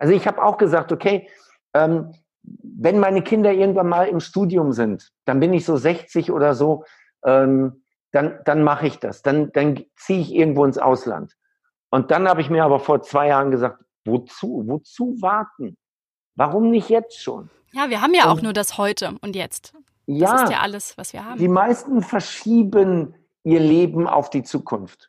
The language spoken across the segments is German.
Also ich habe auch gesagt, okay, ähm, wenn meine Kinder irgendwann mal im Studium sind, dann bin ich so 60 oder so, ähm, dann, dann mache ich das. Dann, dann ziehe ich irgendwo ins Ausland. Und dann habe ich mir aber vor zwei Jahren gesagt, wozu? Wozu warten? Warum nicht jetzt schon? Ja, wir haben ja und, auch nur das heute und jetzt. Ja, das ist ja alles, was wir haben. Die meisten verschieben ihr Leben auf die Zukunft.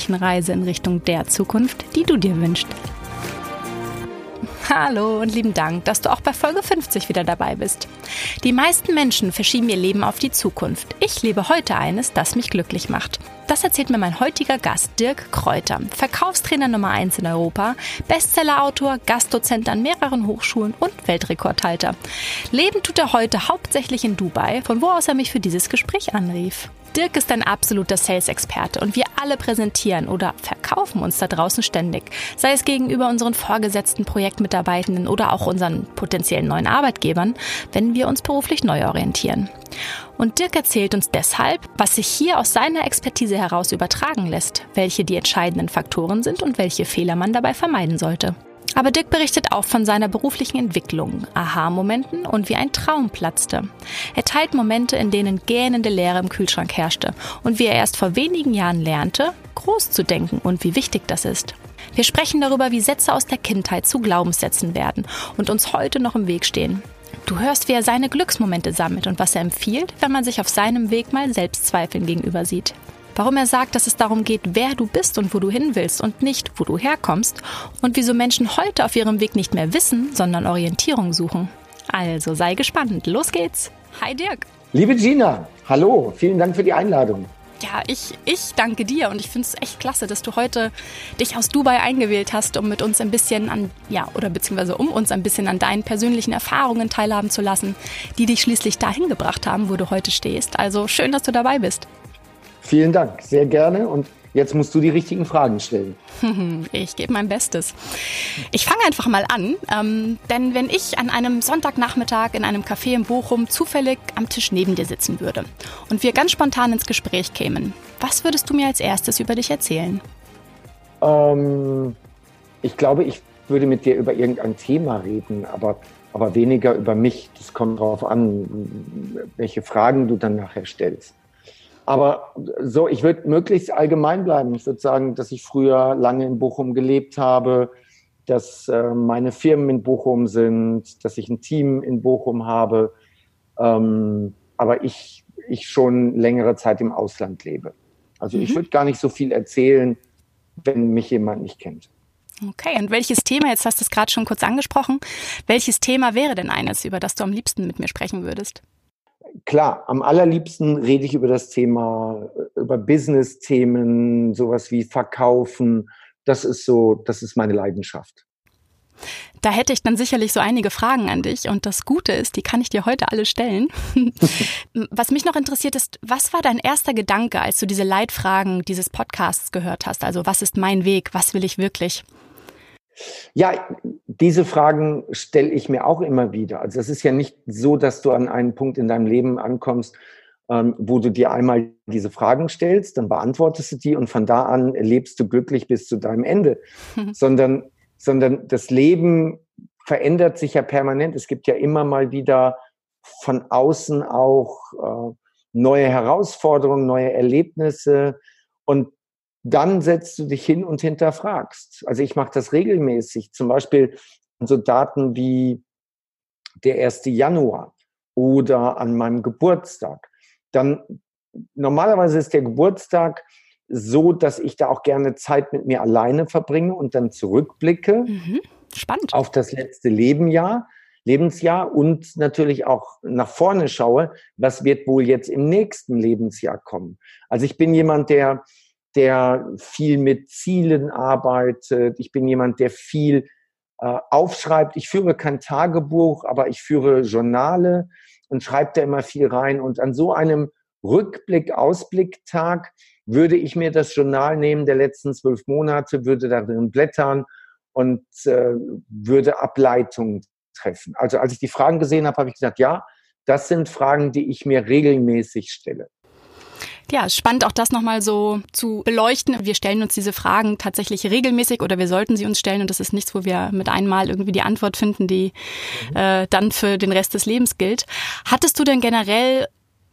Reise in Richtung der Zukunft, die du dir wünschst. Hallo und lieben Dank, dass du auch bei Folge 50 wieder dabei bist. Die meisten Menschen verschieben ihr Leben auf die Zukunft. Ich lebe heute eines, das mich glücklich macht. Das erzählt mir mein heutiger Gast Dirk Kräuter, Verkaufstrainer Nummer 1 in Europa, Bestsellerautor, Gastdozent an mehreren Hochschulen und Weltrekordhalter. Leben tut er heute hauptsächlich in Dubai, von wo aus er mich für dieses Gespräch anrief. Dirk ist ein absoluter Sales-Experte und wir alle präsentieren oder verkaufen uns da draußen ständig, sei es gegenüber unseren vorgesetzten Projektmitarbeitenden oder auch unseren potenziellen neuen Arbeitgebern, wenn wir uns beruflich neu orientieren. Und Dirk erzählt uns deshalb, was sich hier aus seiner Expertise heraus übertragen lässt, welche die entscheidenden Faktoren sind und welche Fehler man dabei vermeiden sollte. Aber Dirk berichtet auch von seiner beruflichen Entwicklung, Aha-Momenten und wie ein Traum platzte. Er teilt Momente, in denen gähnende Leere im Kühlschrank herrschte und wie er erst vor wenigen Jahren lernte, groß zu denken und wie wichtig das ist. Wir sprechen darüber, wie Sätze aus der Kindheit zu Glaubenssätzen werden und uns heute noch im Weg stehen. Du hörst, wie er seine Glücksmomente sammelt und was er empfiehlt, wenn man sich auf seinem Weg mal Selbstzweifeln gegenüber sieht. Warum er sagt, dass es darum geht, wer du bist und wo du hin willst und nicht, wo du herkommst. Und wieso Menschen heute auf ihrem Weg nicht mehr wissen, sondern Orientierung suchen. Also sei gespannt. Los geht's. Hi Dirk. Liebe Gina, hallo. Vielen Dank für die Einladung. Ja, ich, ich danke dir und ich finde es echt klasse, dass du heute dich aus Dubai eingewählt hast, um mit uns ein bisschen an, ja, oder beziehungsweise um uns ein bisschen an deinen persönlichen Erfahrungen teilhaben zu lassen, die dich schließlich dahin gebracht haben, wo du heute stehst. Also schön, dass du dabei bist. Vielen Dank, sehr gerne. Und jetzt musst du die richtigen Fragen stellen. Ich gebe mein Bestes. Ich fange einfach mal an, ähm, denn wenn ich an einem Sonntagnachmittag in einem Café in Bochum zufällig am Tisch neben dir sitzen würde und wir ganz spontan ins Gespräch kämen, was würdest du mir als erstes über dich erzählen? Ähm, ich glaube, ich würde mit dir über irgendein Thema reden, aber, aber weniger über mich. Das kommt darauf an, welche Fragen du dann nachher stellst. Aber so, ich würde möglichst allgemein bleiben. Ich würde sagen, dass ich früher lange in Bochum gelebt habe, dass äh, meine Firmen in Bochum sind, dass ich ein Team in Bochum habe. Ähm, aber ich, ich schon längere Zeit im Ausland lebe. Also mhm. ich würde gar nicht so viel erzählen, wenn mich jemand nicht kennt. Okay, und welches Thema, jetzt hast du es gerade schon kurz angesprochen, welches Thema wäre denn eines, über das du am liebsten mit mir sprechen würdest? Klar, am allerliebsten rede ich über das Thema, über Business-Themen, sowas wie Verkaufen. Das ist so, das ist meine Leidenschaft. Da hätte ich dann sicherlich so einige Fragen an dich. Und das Gute ist, die kann ich dir heute alle stellen. was mich noch interessiert ist, was war dein erster Gedanke, als du diese Leitfragen dieses Podcasts gehört hast? Also was ist mein Weg? Was will ich wirklich? Ja, diese Fragen stelle ich mir auch immer wieder. Also es ist ja nicht so, dass du an einen Punkt in deinem Leben ankommst, ähm, wo du dir einmal diese Fragen stellst, dann beantwortest du die und von da an lebst du glücklich bis zu deinem Ende, sondern, sondern das Leben verändert sich ja permanent. Es gibt ja immer mal wieder von außen auch äh, neue Herausforderungen, neue Erlebnisse und dann setzt du dich hin und hinterfragst. Also ich mache das regelmäßig, zum Beispiel so Daten wie der 1. Januar oder an meinem Geburtstag. Dann normalerweise ist der Geburtstag so, dass ich da auch gerne Zeit mit mir alleine verbringe und dann zurückblicke mhm. Spannend. auf das letzte Lebenjahr, Lebensjahr und natürlich auch nach vorne schaue, was wird wohl jetzt im nächsten Lebensjahr kommen. Also ich bin jemand, der der viel mit Zielen arbeitet. Ich bin jemand, der viel äh, aufschreibt. Ich führe kein Tagebuch, aber ich führe Journale und schreibe da immer viel rein. Und an so einem Rückblick, Ausblicktag würde ich mir das Journal nehmen der letzten zwölf Monate, würde darin blättern und äh, würde Ableitungen treffen. Also als ich die Fragen gesehen habe, habe ich gesagt, ja, das sind Fragen, die ich mir regelmäßig stelle. Ja, spannend auch das nochmal so zu beleuchten. Wir stellen uns diese Fragen tatsächlich regelmäßig oder wir sollten sie uns stellen und das ist nichts, wo wir mit einmal irgendwie die Antwort finden, die mhm. äh, dann für den Rest des Lebens gilt. Hattest du denn generell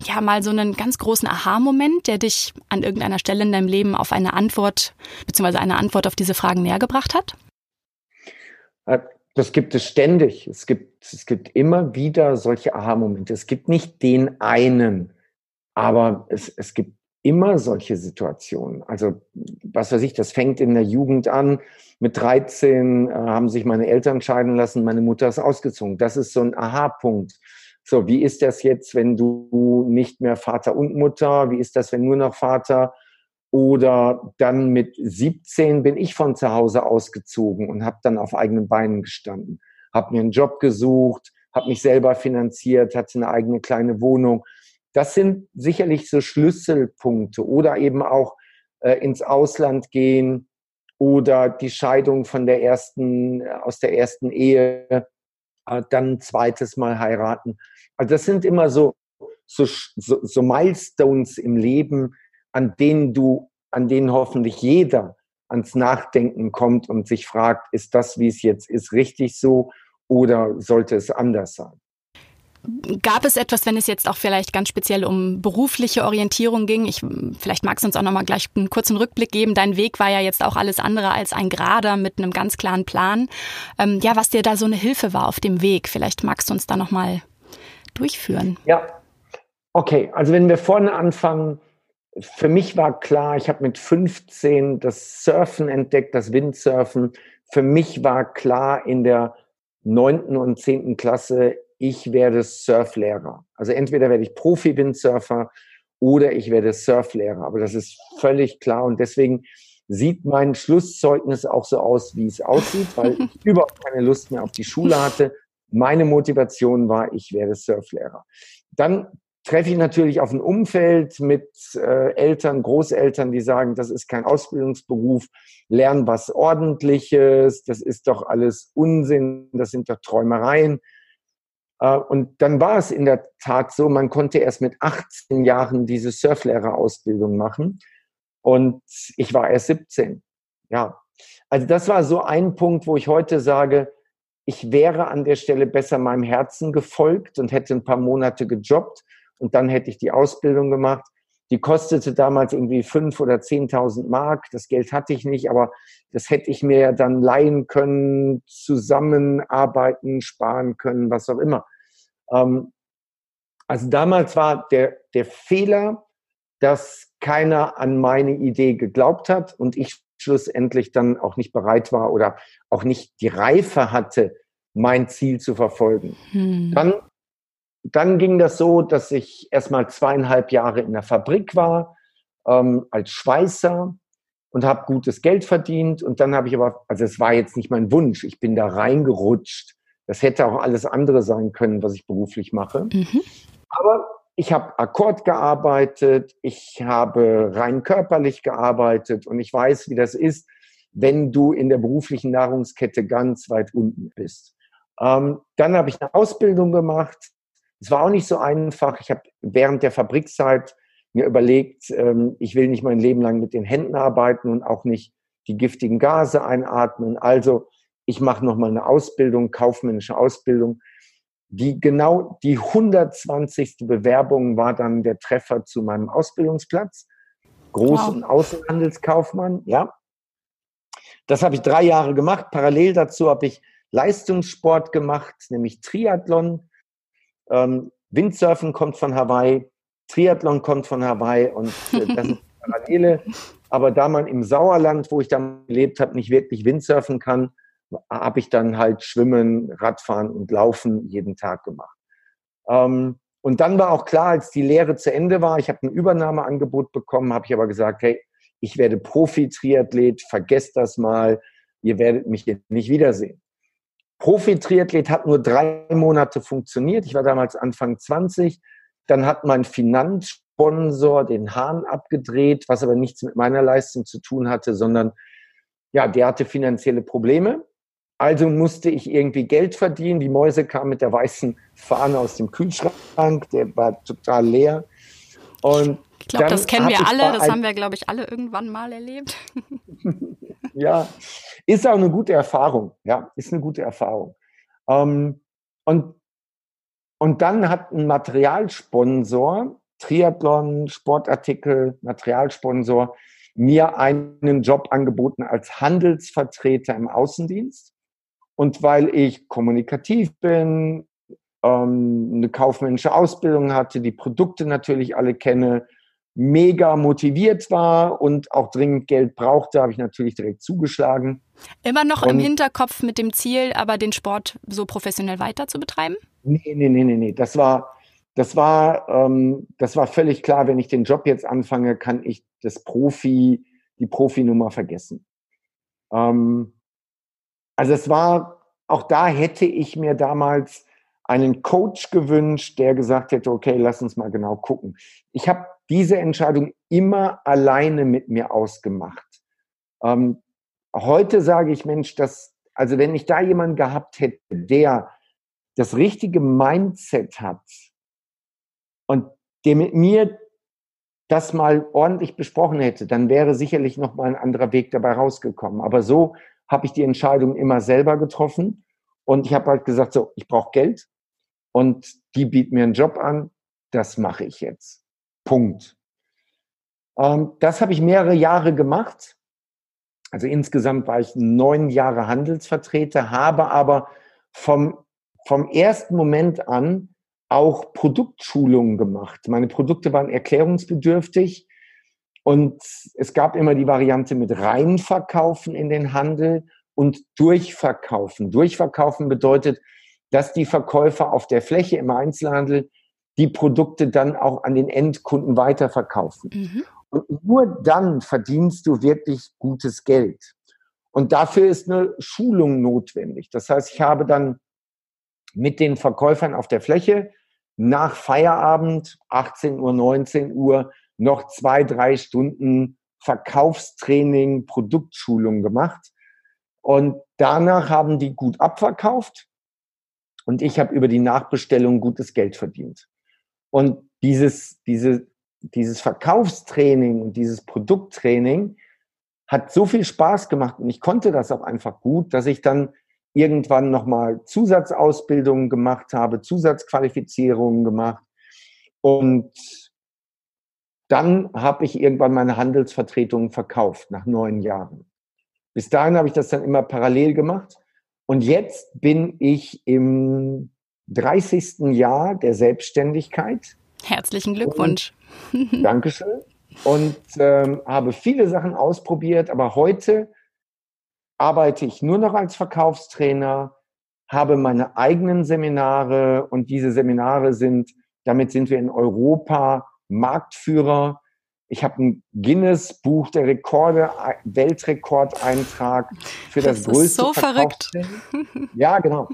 ja mal so einen ganz großen Aha-Moment, der dich an irgendeiner Stelle in deinem Leben auf eine Antwort beziehungsweise eine Antwort auf diese Fragen näher gebracht hat? Äh, das gibt es ständig. Es gibt, es gibt immer wieder solche Aha-Momente. Es gibt nicht den einen, aber es, es gibt immer solche Situationen. Also, was weiß ich, das fängt in der Jugend an. Mit 13 äh, haben sich meine Eltern scheiden lassen, meine Mutter ist ausgezogen. Das ist so ein Aha-Punkt. So, wie ist das jetzt, wenn du nicht mehr Vater und Mutter? Wie ist das, wenn nur noch Vater? Oder dann mit 17 bin ich von zu Hause ausgezogen und habe dann auf eigenen Beinen gestanden, habe mir einen Job gesucht, habe mich selber finanziert, hatte eine eigene kleine Wohnung. Das sind sicherlich so Schlüsselpunkte oder eben auch äh, ins Ausland gehen oder die Scheidung von der ersten äh, aus der ersten Ehe, äh, dann ein zweites Mal heiraten. Also das sind immer so so, so, so Milestones im Leben, an denen du, an denen hoffentlich jeder ans Nachdenken kommt und sich fragt, ist das, wie es jetzt ist, richtig so oder sollte es anders sein? Gab es etwas, wenn es jetzt auch vielleicht ganz speziell um berufliche Orientierung ging? Ich, vielleicht magst du uns auch noch mal gleich einen kurzen Rückblick geben. Dein Weg war ja jetzt auch alles andere als ein Gerader mit einem ganz klaren Plan. Ähm, ja, was dir da so eine Hilfe war auf dem Weg. Vielleicht magst du uns da noch mal durchführen. Ja, okay. Also wenn wir vorne anfangen, für mich war klar, ich habe mit 15 das Surfen entdeckt, das Windsurfen. Für mich war klar in der neunten und zehnten Klasse, ich werde Surflehrer. Also entweder werde ich Profi-Windsurfer oder ich werde Surflehrer. Aber das ist völlig klar und deswegen sieht mein Schlusszeugnis auch so aus, wie es aussieht, weil ich überhaupt keine Lust mehr auf die Schule hatte. Meine Motivation war, ich werde Surflehrer. Dann treffe ich natürlich auf ein Umfeld mit äh, Eltern, Großeltern, die sagen, das ist kein Ausbildungsberuf, lern was Ordentliches, das ist doch alles Unsinn, das sind doch Träumereien. Äh, und dann war es in der Tat so, man konnte erst mit 18 Jahren diese Surflehrerausbildung machen und ich war erst 17. Ja, also das war so ein Punkt, wo ich heute sage, ich wäre an der Stelle besser meinem Herzen gefolgt und hätte ein paar Monate gejobbt und dann hätte ich die Ausbildung gemacht. Die kostete damals irgendwie fünf oder zehntausend Mark. Das Geld hatte ich nicht, aber das hätte ich mir dann leihen können, zusammenarbeiten, sparen können, was auch immer. Ähm, also damals war der, der Fehler, dass keiner an meine Idee geglaubt hat und ich schlussendlich dann auch nicht bereit war oder auch nicht die Reife hatte, mein Ziel zu verfolgen. Hm. Dann dann ging das so, dass ich erstmal zweieinhalb Jahre in der Fabrik war ähm, als Schweißer und habe gutes Geld verdient. Und dann habe ich aber, also es war jetzt nicht mein Wunsch, ich bin da reingerutscht. Das hätte auch alles andere sein können, was ich beruflich mache. Mhm. Aber ich habe Akkord gearbeitet, ich habe rein körperlich gearbeitet und ich weiß, wie das ist, wenn du in der beruflichen Nahrungskette ganz weit unten bist. Ähm, dann habe ich eine Ausbildung gemacht es war auch nicht so einfach. Ich habe während der Fabrikzeit mir überlegt, ähm, ich will nicht mein Leben lang mit den Händen arbeiten und auch nicht die giftigen Gase einatmen. Also ich mache nochmal eine Ausbildung, kaufmännische Ausbildung. Die genau die 120. Bewerbung war dann der Treffer zu meinem Ausbildungsplatz. Großen wow. Außenhandelskaufmann, ja. Das habe ich drei Jahre gemacht. Parallel dazu habe ich Leistungssport gemacht, nämlich Triathlon. Ähm, Windsurfen kommt von Hawaii, Triathlon kommt von Hawaii und äh, das ist Parallele. Aber da man im Sauerland, wo ich dann gelebt habe, nicht wirklich Windsurfen kann, habe ich dann halt Schwimmen, Radfahren und Laufen jeden Tag gemacht. Ähm, und dann war auch klar, als die Lehre zu Ende war, ich habe ein Übernahmeangebot bekommen, habe ich aber gesagt, hey, ich werde Profi-Triathlet, vergesst das mal, ihr werdet mich nicht wiedersehen. Profi-Triathlet hat nur drei Monate funktioniert. Ich war damals Anfang 20. Dann hat mein Finanzsponsor den Hahn abgedreht, was aber nichts mit meiner Leistung zu tun hatte, sondern ja, der hatte finanzielle Probleme. Also musste ich irgendwie Geld verdienen. Die Mäuse kamen mit der weißen Fahne aus dem Kühlschrank, der war total leer. Und ich glaube, das kennen wir alle, das haben wir, glaube ich, alle irgendwann mal erlebt. ja, ist auch eine gute Erfahrung. Ja, ist eine gute Erfahrung. Ähm, und, und dann hat ein Materialsponsor, Triathlon, Sportartikel, Materialsponsor, mir einen Job angeboten als Handelsvertreter im Außendienst. Und weil ich kommunikativ bin, ähm, eine kaufmännische Ausbildung hatte, die Produkte natürlich alle kenne, mega motiviert war und auch dringend Geld brauchte, habe ich natürlich direkt zugeschlagen. Immer noch und im Hinterkopf mit dem Ziel, aber den Sport so professionell weiter zu betreiben? Nee, nee, nee, nee, nee. Das war, das war, ähm, das war völlig klar, wenn ich den Job jetzt anfange, kann ich das Profi, die Profinummer vergessen. Ähm, also es war, auch da hätte ich mir damals einen Coach gewünscht, der gesagt hätte, okay, lass uns mal genau gucken. Ich habe diese Entscheidung immer alleine mit mir ausgemacht. Ähm, heute sage ich, Mensch, das, also wenn ich da jemanden gehabt hätte, der das richtige Mindset hat und der mit mir das mal ordentlich besprochen hätte, dann wäre sicherlich noch mal ein anderer Weg dabei rausgekommen. Aber so habe ich die Entscheidung immer selber getroffen. Und ich habe halt gesagt, so, ich brauche Geld und die bieten mir einen Job an, das mache ich jetzt. Punkt. Ähm, das habe ich mehrere Jahre gemacht. Also insgesamt war ich neun Jahre Handelsvertreter, habe aber vom, vom ersten Moment an auch Produktschulungen gemacht. Meine Produkte waren erklärungsbedürftig und es gab immer die Variante mit reinverkaufen in den Handel und durchverkaufen. Durchverkaufen bedeutet, dass die Verkäufer auf der Fläche im Einzelhandel die Produkte dann auch an den Endkunden weiterverkaufen. Mhm. Und nur dann verdienst du wirklich gutes Geld. Und dafür ist eine Schulung notwendig. Das heißt, ich habe dann mit den Verkäufern auf der Fläche nach Feierabend, 18 Uhr, 19 Uhr, noch zwei, drei Stunden Verkaufstraining, Produktschulung gemacht. Und danach haben die gut abverkauft und ich habe über die Nachbestellung gutes Geld verdient. Und dieses, diese, dieses Verkaufstraining und dieses Produkttraining hat so viel Spaß gemacht und ich konnte das auch einfach gut, dass ich dann irgendwann nochmal Zusatzausbildungen gemacht habe, Zusatzqualifizierungen gemacht und dann habe ich irgendwann meine Handelsvertretungen verkauft nach neun Jahren. Bis dahin habe ich das dann immer parallel gemacht. Und jetzt bin ich im 30. Jahr der Selbstständigkeit. Herzlichen Glückwunsch. Und, Dankeschön. Und ähm, habe viele Sachen ausprobiert, aber heute arbeite ich nur noch als Verkaufstrainer, habe meine eigenen Seminare und diese Seminare sind, damit sind wir in Europa Marktführer. Ich habe ein Guinness Buch der Rekorde, Weltrekordeintrag für das, das größte. so verrückt. Ja, genau.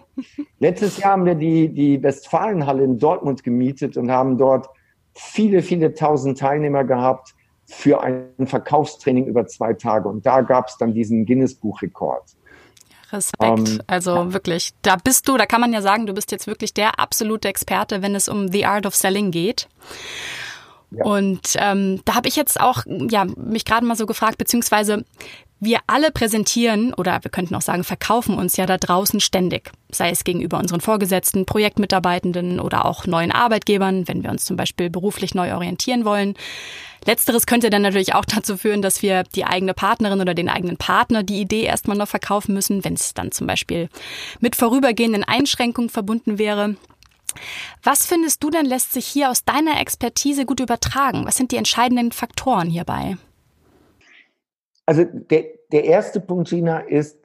Letztes Jahr haben wir die, die Westfalenhalle in Dortmund gemietet und haben dort viele, viele tausend Teilnehmer gehabt für ein Verkaufstraining über zwei Tage. Und da gab es dann diesen Guinness Buchrekord. Respekt. Um, ähm, also ja. wirklich, da bist du, da kann man ja sagen, du bist jetzt wirklich der absolute Experte, wenn es um The Art of Selling geht. Und ähm, da habe ich jetzt auch ja mich gerade mal so gefragt, beziehungsweise wir alle präsentieren oder wir könnten auch sagen, verkaufen uns ja da draußen ständig, sei es gegenüber unseren Vorgesetzten, Projektmitarbeitenden oder auch neuen Arbeitgebern, wenn wir uns zum Beispiel beruflich neu orientieren wollen. Letzteres könnte dann natürlich auch dazu führen, dass wir die eigene Partnerin oder den eigenen Partner die Idee erstmal noch verkaufen müssen, wenn es dann zum Beispiel mit vorübergehenden Einschränkungen verbunden wäre. Was findest du denn lässt sich hier aus deiner Expertise gut übertragen? Was sind die entscheidenden Faktoren hierbei? Also der, der erste Punkt, Gina, ist,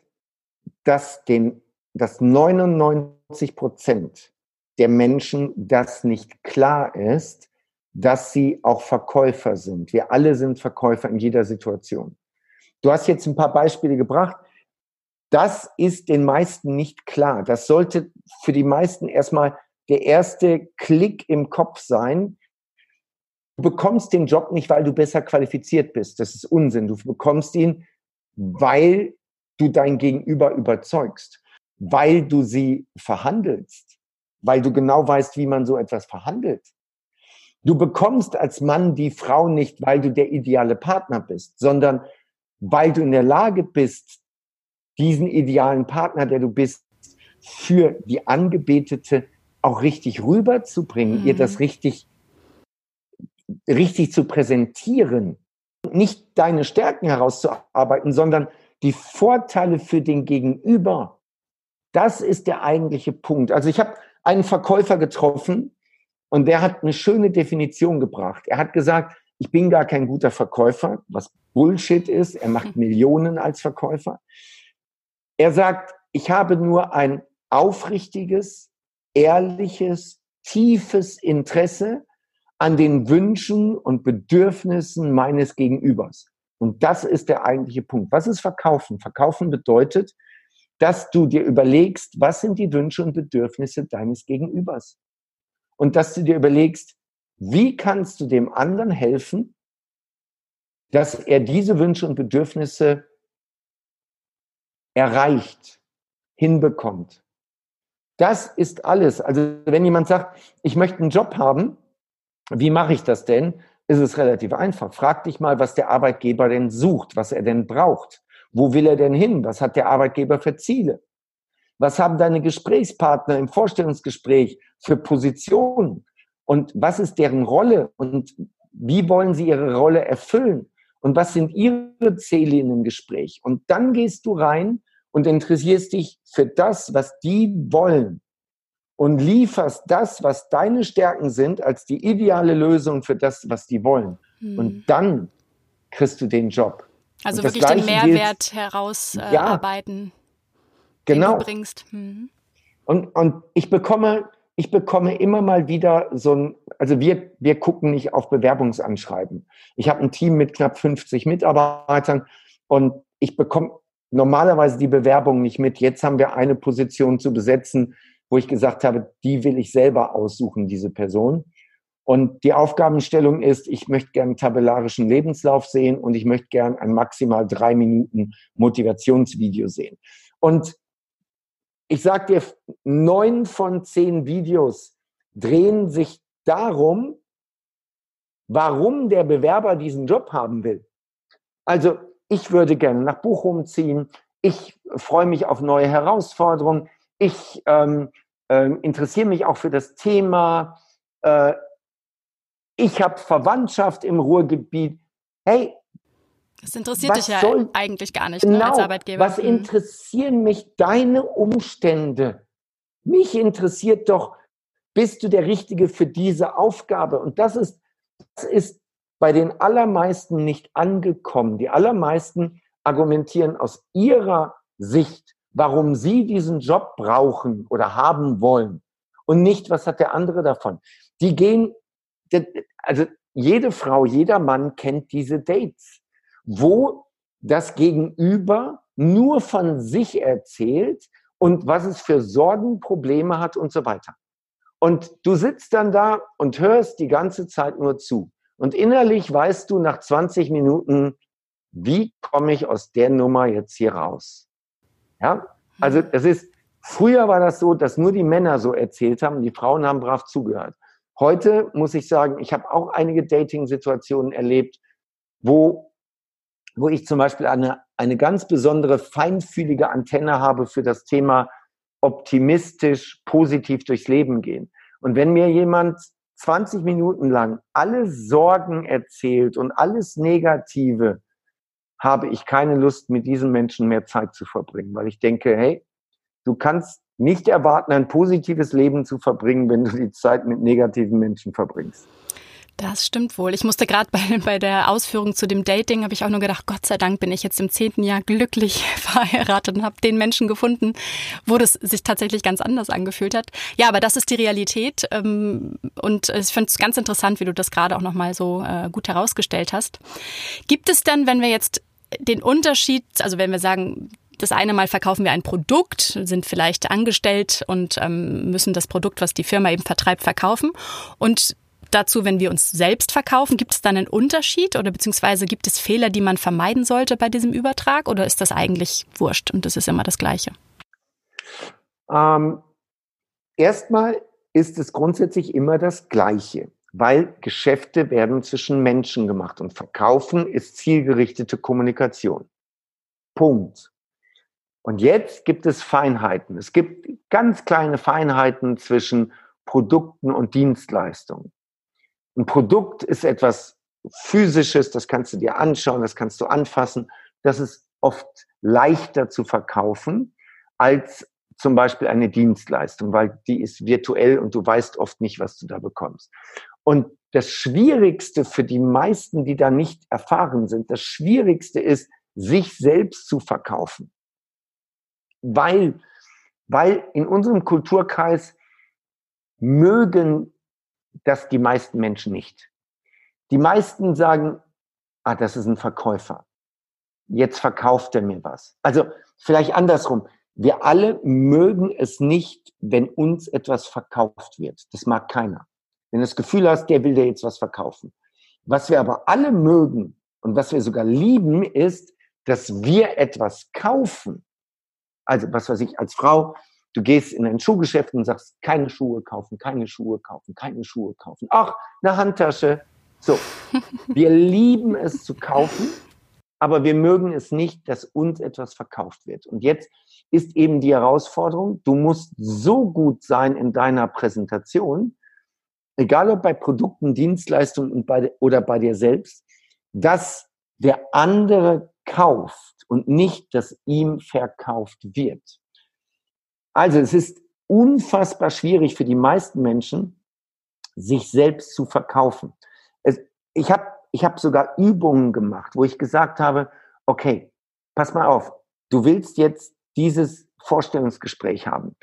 dass, den, dass 99 Prozent der Menschen das nicht klar ist, dass sie auch Verkäufer sind. Wir alle sind Verkäufer in jeder Situation. Du hast jetzt ein paar Beispiele gebracht. Das ist den meisten nicht klar. Das sollte für die meisten erstmal der erste Klick im Kopf sein. Du bekommst den Job nicht, weil du besser qualifiziert bist. Das ist Unsinn. Du bekommst ihn, weil du dein Gegenüber überzeugst, weil du sie verhandelst, weil du genau weißt, wie man so etwas verhandelt. Du bekommst als Mann die Frau nicht, weil du der ideale Partner bist, sondern weil du in der Lage bist, diesen idealen Partner, der du bist, für die Angebetete auch richtig rüberzubringen, mhm. ihr das richtig, richtig zu präsentieren. Nicht deine Stärken herauszuarbeiten, sondern die Vorteile für den Gegenüber. Das ist der eigentliche Punkt. Also ich habe einen Verkäufer getroffen und der hat eine schöne Definition gebracht. Er hat gesagt, ich bin gar kein guter Verkäufer, was Bullshit ist. Er macht Millionen als Verkäufer. Er sagt, ich habe nur ein aufrichtiges, ehrliches, tiefes Interesse an den Wünschen und Bedürfnissen meines Gegenübers. Und das ist der eigentliche Punkt. Was ist Verkaufen? Verkaufen bedeutet, dass du dir überlegst, was sind die Wünsche und Bedürfnisse deines Gegenübers? Und dass du dir überlegst, wie kannst du dem anderen helfen, dass er diese Wünsche und Bedürfnisse erreicht, hinbekommt. Das ist alles. Also wenn jemand sagt, ich möchte einen Job haben, wie mache ich das denn? Ist es relativ einfach. Frag dich mal, was der Arbeitgeber denn sucht, was er denn braucht. Wo will er denn hin? Was hat der Arbeitgeber für Ziele? Was haben deine Gesprächspartner im Vorstellungsgespräch für Positionen? Und was ist deren Rolle? Und wie wollen sie ihre Rolle erfüllen? Und was sind ihre Ziele in dem Gespräch? Und dann gehst du rein und interessierst dich für das, was die wollen und lieferst das, was deine Stärken sind, als die ideale Lösung für das, was die wollen. Hm. Und dann kriegst du den Job. Also wirklich den Mehrwert herausarbeiten, ja, genau. den du bringst. Hm. Und, und ich bekomme, ich bekomme immer mal wieder so ein, also wir, wir gucken nicht auf Bewerbungsanschreiben. Ich habe ein Team mit knapp 50 Mitarbeitern und ich bekomme normalerweise die Bewerbung nicht mit. Jetzt haben wir eine Position zu besetzen, wo ich gesagt habe, die will ich selber aussuchen, diese Person. Und die Aufgabenstellung ist, ich möchte gern einen tabellarischen Lebenslauf sehen und ich möchte gern ein maximal drei Minuten Motivationsvideo sehen. Und ich sage dir, neun von zehn Videos drehen sich darum, warum der Bewerber diesen Job haben will. Also ich würde gerne nach Bochum ziehen. Ich freue mich auf neue Herausforderungen. Ich ähm, äh, interessiere mich auch für das Thema. Äh, ich habe Verwandtschaft im Ruhrgebiet. Hey, das interessiert dich ja soll, eigentlich gar nicht ne, genau, als Arbeitgeber. Was mhm. interessieren mich deine Umstände? Mich interessiert doch, bist du der Richtige für diese Aufgabe? Und das ist, das ist bei den allermeisten nicht angekommen. Die allermeisten argumentieren aus ihrer Sicht, warum sie diesen Job brauchen oder haben wollen und nicht, was hat der andere davon. Die gehen, also jede Frau, jeder Mann kennt diese Dates, wo das Gegenüber nur von sich erzählt und was es für Sorgen, Probleme hat und so weiter. Und du sitzt dann da und hörst die ganze Zeit nur zu. Und innerlich weißt du nach 20 Minuten, wie komme ich aus der Nummer jetzt hier raus? Ja, also es ist, früher war das so, dass nur die Männer so erzählt haben, die Frauen haben brav zugehört. Heute muss ich sagen, ich habe auch einige Dating-Situationen erlebt, wo, wo ich zum Beispiel eine, eine ganz besondere feinfühlige Antenne habe für das Thema optimistisch, positiv durchs Leben gehen. Und wenn mir jemand 20 Minuten lang alle Sorgen erzählt und alles Negative, habe ich keine Lust, mit diesen Menschen mehr Zeit zu verbringen, weil ich denke, hey, du kannst nicht erwarten, ein positives Leben zu verbringen, wenn du die Zeit mit negativen Menschen verbringst. Das stimmt wohl. Ich musste gerade bei, bei der Ausführung zu dem Dating, habe ich auch nur gedacht, Gott sei Dank bin ich jetzt im zehnten Jahr glücklich verheiratet und habe den Menschen gefunden, wo das sich tatsächlich ganz anders angefühlt hat. Ja, aber das ist die Realität. Ähm, und ich finde es ganz interessant, wie du das gerade auch nochmal so äh, gut herausgestellt hast. Gibt es denn, wenn wir jetzt den Unterschied, also wenn wir sagen, das eine Mal verkaufen wir ein Produkt, sind vielleicht angestellt und ähm, müssen das Produkt, was die Firma eben vertreibt, verkaufen. Und dazu, wenn wir uns selbst verkaufen, gibt es dann einen Unterschied oder beziehungsweise gibt es Fehler, die man vermeiden sollte bei diesem Übertrag oder ist das eigentlich wurscht und das ist immer das Gleiche? Ähm, erstmal ist es grundsätzlich immer das Gleiche, weil Geschäfte werden zwischen Menschen gemacht und Verkaufen ist zielgerichtete Kommunikation. Punkt. Und jetzt gibt es Feinheiten. Es gibt ganz kleine Feinheiten zwischen Produkten und Dienstleistungen. Ein Produkt ist etwas Physisches, das kannst du dir anschauen, das kannst du anfassen. Das ist oft leichter zu verkaufen als zum Beispiel eine Dienstleistung, weil die ist virtuell und du weißt oft nicht, was du da bekommst. Und das Schwierigste für die meisten, die da nicht erfahren sind, das Schwierigste ist, sich selbst zu verkaufen weil, weil in unserem Kulturkreis mögen das die meisten Menschen nicht. Die meisten sagen, ah, das ist ein Verkäufer. Jetzt verkauft er mir was. Also vielleicht andersrum. Wir alle mögen es nicht, wenn uns etwas verkauft wird. Das mag keiner. Wenn du das Gefühl hast, der will dir jetzt was verkaufen. Was wir aber alle mögen und was wir sogar lieben, ist, dass wir etwas kaufen. Also, was weiß ich, als Frau, du gehst in ein Schuhgeschäft und sagst, keine Schuhe kaufen, keine Schuhe kaufen, keine Schuhe kaufen. Ach, eine Handtasche. So. Wir lieben es zu kaufen, aber wir mögen es nicht, dass uns etwas verkauft wird. Und jetzt ist eben die Herausforderung, du musst so gut sein in deiner Präsentation, egal ob bei Produkten, Dienstleistungen bei, oder bei dir selbst, dass der andere kauft und nicht, dass ihm verkauft wird. Also es ist unfassbar schwierig für die meisten Menschen, sich selbst zu verkaufen. Es, ich habe ich hab sogar Übungen gemacht, wo ich gesagt habe, okay, pass mal auf, du willst jetzt dieses Vorstellungsgespräch haben.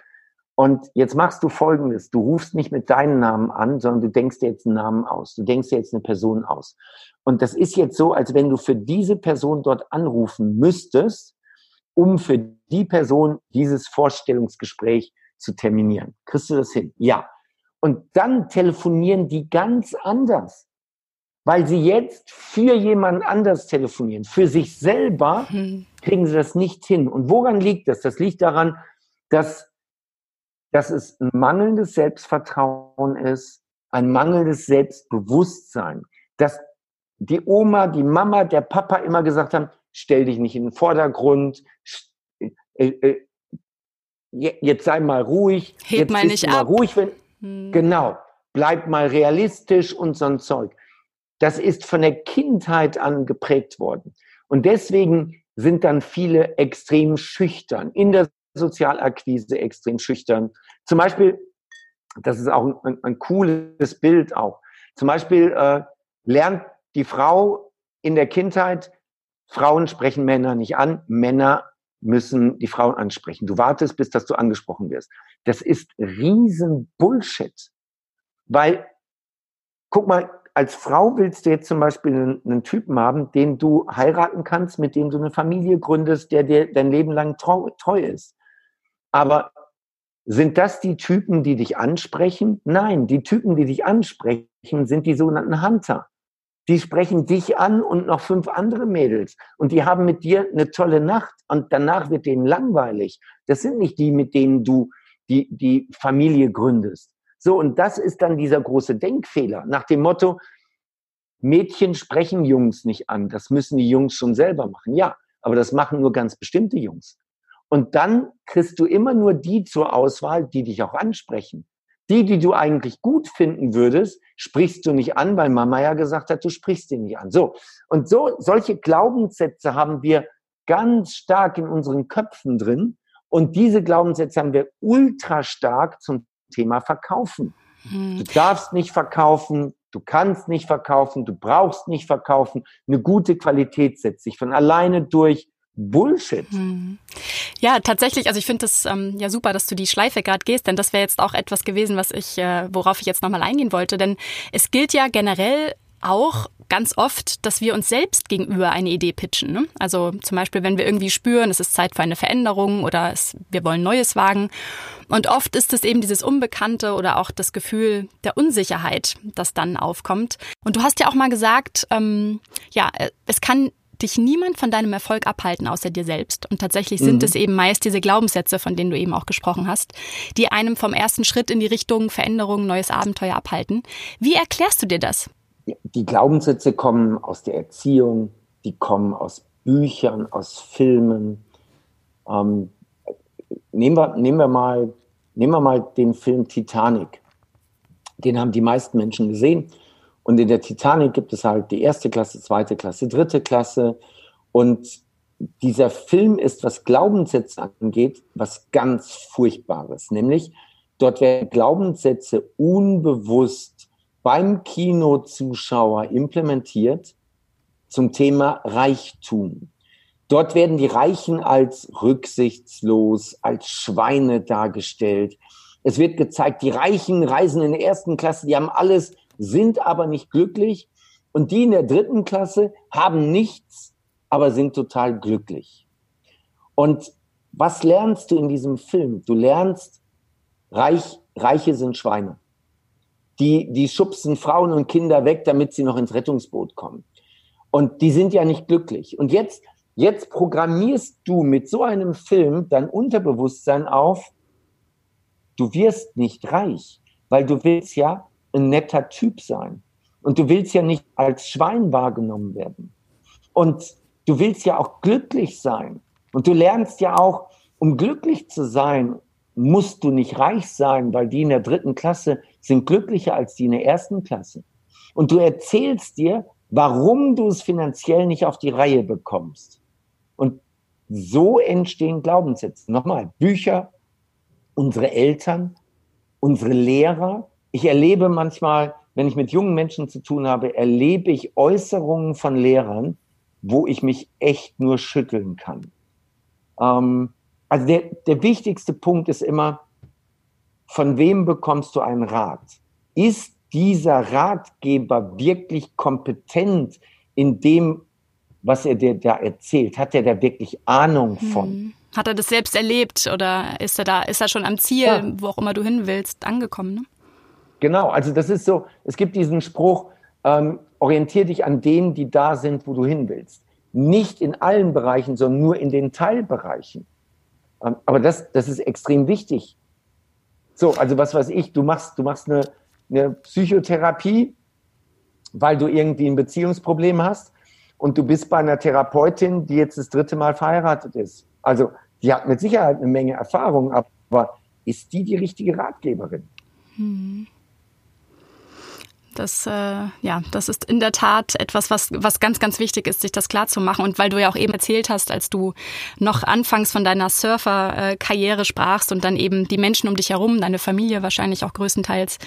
Und jetzt machst du Folgendes. Du rufst nicht mit deinem Namen an, sondern du denkst dir jetzt einen Namen aus. Du denkst dir jetzt eine Person aus. Und das ist jetzt so, als wenn du für diese Person dort anrufen müsstest, um für die Person dieses Vorstellungsgespräch zu terminieren. Kriegst du das hin? Ja. Und dann telefonieren die ganz anders, weil sie jetzt für jemand anders telefonieren. Für sich selber hm. kriegen sie das nicht hin. Und woran liegt das? Das liegt daran, dass dass es ein mangelndes Selbstvertrauen ist, ein mangelndes Selbstbewusstsein, dass die Oma, die Mama, der Papa immer gesagt haben, stell dich nicht in den Vordergrund, äh, äh, jetzt sei mal ruhig, Heb jetzt mal nicht mal ab. ruhig, wenn, hm. genau, bleib mal realistisch und so ein Zeug. Das ist von der Kindheit an geprägt worden. Und deswegen sind dann viele extrem schüchtern in der Sozialakquise extrem schüchtern. Zum Beispiel, das ist auch ein, ein cooles Bild auch. Zum Beispiel äh, lernt die Frau in der Kindheit, Frauen sprechen Männer nicht an, Männer müssen die Frauen ansprechen. Du wartest, bis dass du angesprochen wirst. Das ist riesen Bullshit. Weil, guck mal, als Frau willst du jetzt zum Beispiel einen, einen, Typen haben, den du heiraten kannst, mit dem du eine Familie gründest, der dir dein Leben lang treu, treu ist. Aber sind das die Typen, die dich ansprechen? Nein, die Typen, die dich ansprechen, sind die sogenannten Hunter. Die sprechen dich an und noch fünf andere Mädels. Und die haben mit dir eine tolle Nacht und danach wird denen langweilig. Das sind nicht die, mit denen du die, die Familie gründest. So, und das ist dann dieser große Denkfehler nach dem Motto, Mädchen sprechen Jungs nicht an. Das müssen die Jungs schon selber machen. Ja, aber das machen nur ganz bestimmte Jungs. Und dann kriegst du immer nur die zur Auswahl, die dich auch ansprechen. Die, die du eigentlich gut finden würdest, sprichst du nicht an, weil Mama ja gesagt hat, du sprichst sie nicht an. So. Und so, solche Glaubenssätze haben wir ganz stark in unseren Köpfen drin. Und diese Glaubenssätze haben wir ultra stark zum Thema Verkaufen. Hm. Du darfst nicht verkaufen, Du kannst nicht verkaufen, du brauchst nicht verkaufen. Eine gute Qualität setzt sich von alleine durch. Bullshit. Hm. Ja, tatsächlich. Also ich finde es ähm, ja super, dass du die Schleife gerade gehst, denn das wäre jetzt auch etwas gewesen, was ich, äh, worauf ich jetzt nochmal eingehen wollte. Denn es gilt ja generell auch ganz oft, dass wir uns selbst gegenüber eine Idee pitchen. Ne? Also zum Beispiel, wenn wir irgendwie spüren, es ist Zeit für eine Veränderung oder es, wir wollen Neues wagen. Und oft ist es eben dieses Unbekannte oder auch das Gefühl der Unsicherheit, das dann aufkommt. Und du hast ja auch mal gesagt, ähm, ja, es kann dich niemand von deinem Erfolg abhalten, außer dir selbst. Und tatsächlich sind mhm. es eben meist diese Glaubenssätze, von denen du eben auch gesprochen hast, die einem vom ersten Schritt in die Richtung Veränderung, neues Abenteuer abhalten. Wie erklärst du dir das? die Glaubenssätze kommen aus der Erziehung, die kommen aus Büchern, aus Filmen. Ähm, nehmen, wir, nehmen, wir mal, nehmen wir mal den Film Titanic. Den haben die meisten Menschen gesehen. Und in der Titanic gibt es halt die erste Klasse, zweite Klasse, dritte Klasse. Und dieser Film ist, was Glaubenssätze angeht, was ganz Furchtbares. Nämlich, dort werden Glaubenssätze unbewusst beim Kinozuschauer implementiert zum Thema Reichtum. Dort werden die Reichen als rücksichtslos, als Schweine dargestellt. Es wird gezeigt, die Reichen reisen in der ersten Klasse, die haben alles, sind aber nicht glücklich. Und die in der dritten Klasse haben nichts, aber sind total glücklich. Und was lernst du in diesem Film? Du lernst, Reich, Reiche sind Schweine die, die schubsen Frauen und Kinder weg, damit sie noch ins Rettungsboot kommen. Und die sind ja nicht glücklich. Und jetzt, jetzt programmierst du mit so einem Film dein Unterbewusstsein auf, du wirst nicht reich, weil du willst ja ein netter Typ sein. Und du willst ja nicht als Schwein wahrgenommen werden. Und du willst ja auch glücklich sein. Und du lernst ja auch, um glücklich zu sein, musst du nicht reich sein, weil die in der dritten Klasse sind glücklicher als die in der ersten Klasse. Und du erzählst dir, warum du es finanziell nicht auf die Reihe bekommst. Und so entstehen Glaubenssätze. Nochmal, Bücher, unsere Eltern, unsere Lehrer. Ich erlebe manchmal, wenn ich mit jungen Menschen zu tun habe, erlebe ich Äußerungen von Lehrern, wo ich mich echt nur schütteln kann. Ähm, also der, der wichtigste Punkt ist immer, von wem bekommst du einen Rat? Ist dieser Ratgeber wirklich kompetent in dem, was er dir da erzählt? Hat er da wirklich Ahnung hm. von? Hat er das selbst erlebt oder ist er da, ist er schon am Ziel, ja. wo auch immer du hin willst, angekommen? Ne? Genau, also das ist so, es gibt diesen Spruch, ähm, orientier dich an denen, die da sind, wo du hin willst. Nicht in allen Bereichen, sondern nur in den Teilbereichen. Ähm, aber das, das ist extrem wichtig. So, also was weiß ich, du machst, du machst eine, eine Psychotherapie, weil du irgendwie ein Beziehungsproblem hast und du bist bei einer Therapeutin, die jetzt das dritte Mal verheiratet ist. Also die hat mit Sicherheit eine Menge Erfahrung, aber ist die die richtige Ratgeberin? Hm. Das, äh, ja, das ist in der Tat etwas, was, was ganz, ganz wichtig ist, sich das klar zu machen. Und weil du ja auch eben erzählt hast, als du noch anfangs von deiner Surfer-Karriere sprachst und dann eben die Menschen um dich herum, deine Familie wahrscheinlich auch größtenteils,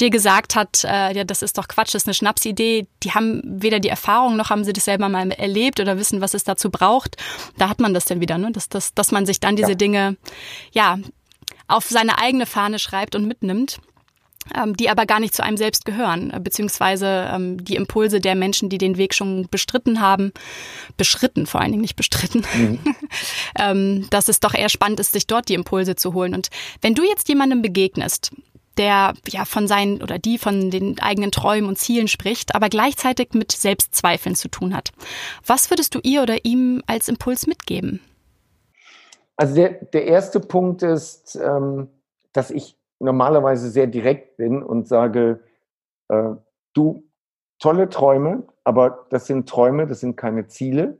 dir gesagt hat, äh, ja, das ist doch Quatsch, das ist eine Schnapsidee. Die haben weder die Erfahrung noch haben sie das selber mal erlebt oder wissen, was es dazu braucht. Da hat man das dann wieder, ne? dass, dass, dass man sich dann diese ja. Dinge, ja, auf seine eigene Fahne schreibt und mitnimmt die aber gar nicht zu einem selbst gehören, äh, beziehungsweise ähm, die Impulse der Menschen, die den Weg schon bestritten haben, beschritten vor allen Dingen nicht bestritten, mhm. ähm, dass es doch eher spannend ist, sich dort die Impulse zu holen. Und wenn du jetzt jemandem begegnest, der ja von seinen oder die von den eigenen Träumen und Zielen spricht, aber gleichzeitig mit Selbstzweifeln zu tun hat. Was würdest du ihr oder ihm als Impuls mitgeben? Also der, der erste Punkt ist, ähm, dass ich normalerweise sehr direkt bin und sage, äh, du, tolle Träume, aber das sind Träume, das sind keine Ziele.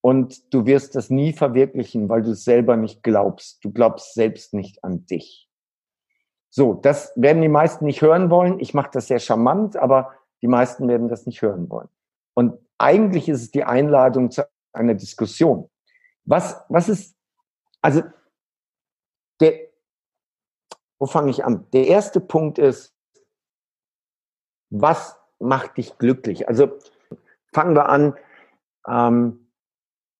Und du wirst das nie verwirklichen, weil du es selber nicht glaubst. Du glaubst selbst nicht an dich. So, das werden die meisten nicht hören wollen. Ich mache das sehr charmant, aber die meisten werden das nicht hören wollen. Und eigentlich ist es die Einladung zu einer Diskussion. Was, was ist, also der, wo fange ich an? Der erste Punkt ist, was macht dich glücklich? Also fangen wir an, ähm,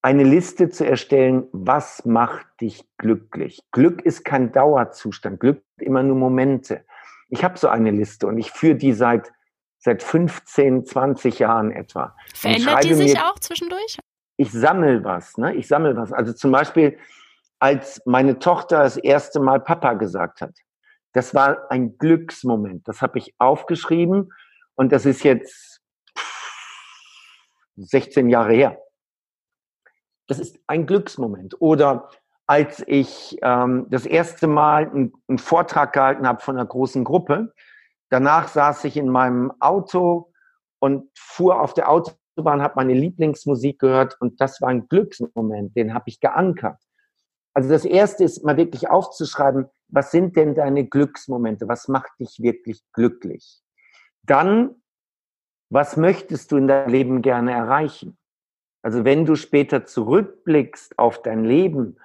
eine Liste zu erstellen, was macht dich glücklich? Glück ist kein Dauerzustand, Glück ist immer nur Momente. Ich habe so eine Liste und ich führe die seit seit 15, 20 Jahren etwa. Verändert die sich mir, auch zwischendurch? Ich sammle was, ne? Ich sammle was. Also zum Beispiel, als meine Tochter das erste Mal Papa gesagt hat, das war ein Glücksmoment. Das habe ich aufgeschrieben und das ist jetzt 16 Jahre her. Das ist ein Glücksmoment. Oder als ich ähm, das erste Mal einen, einen Vortrag gehalten habe von einer großen Gruppe, danach saß ich in meinem Auto und fuhr auf der Autobahn, habe meine Lieblingsmusik gehört und das war ein Glücksmoment, den habe ich geankert. Also das erste ist mal wirklich aufzuschreiben, was sind denn deine Glücksmomente? Was macht dich wirklich glücklich? Dann, was möchtest du in deinem Leben gerne erreichen? Also wenn du später zurückblickst auf dein Leben,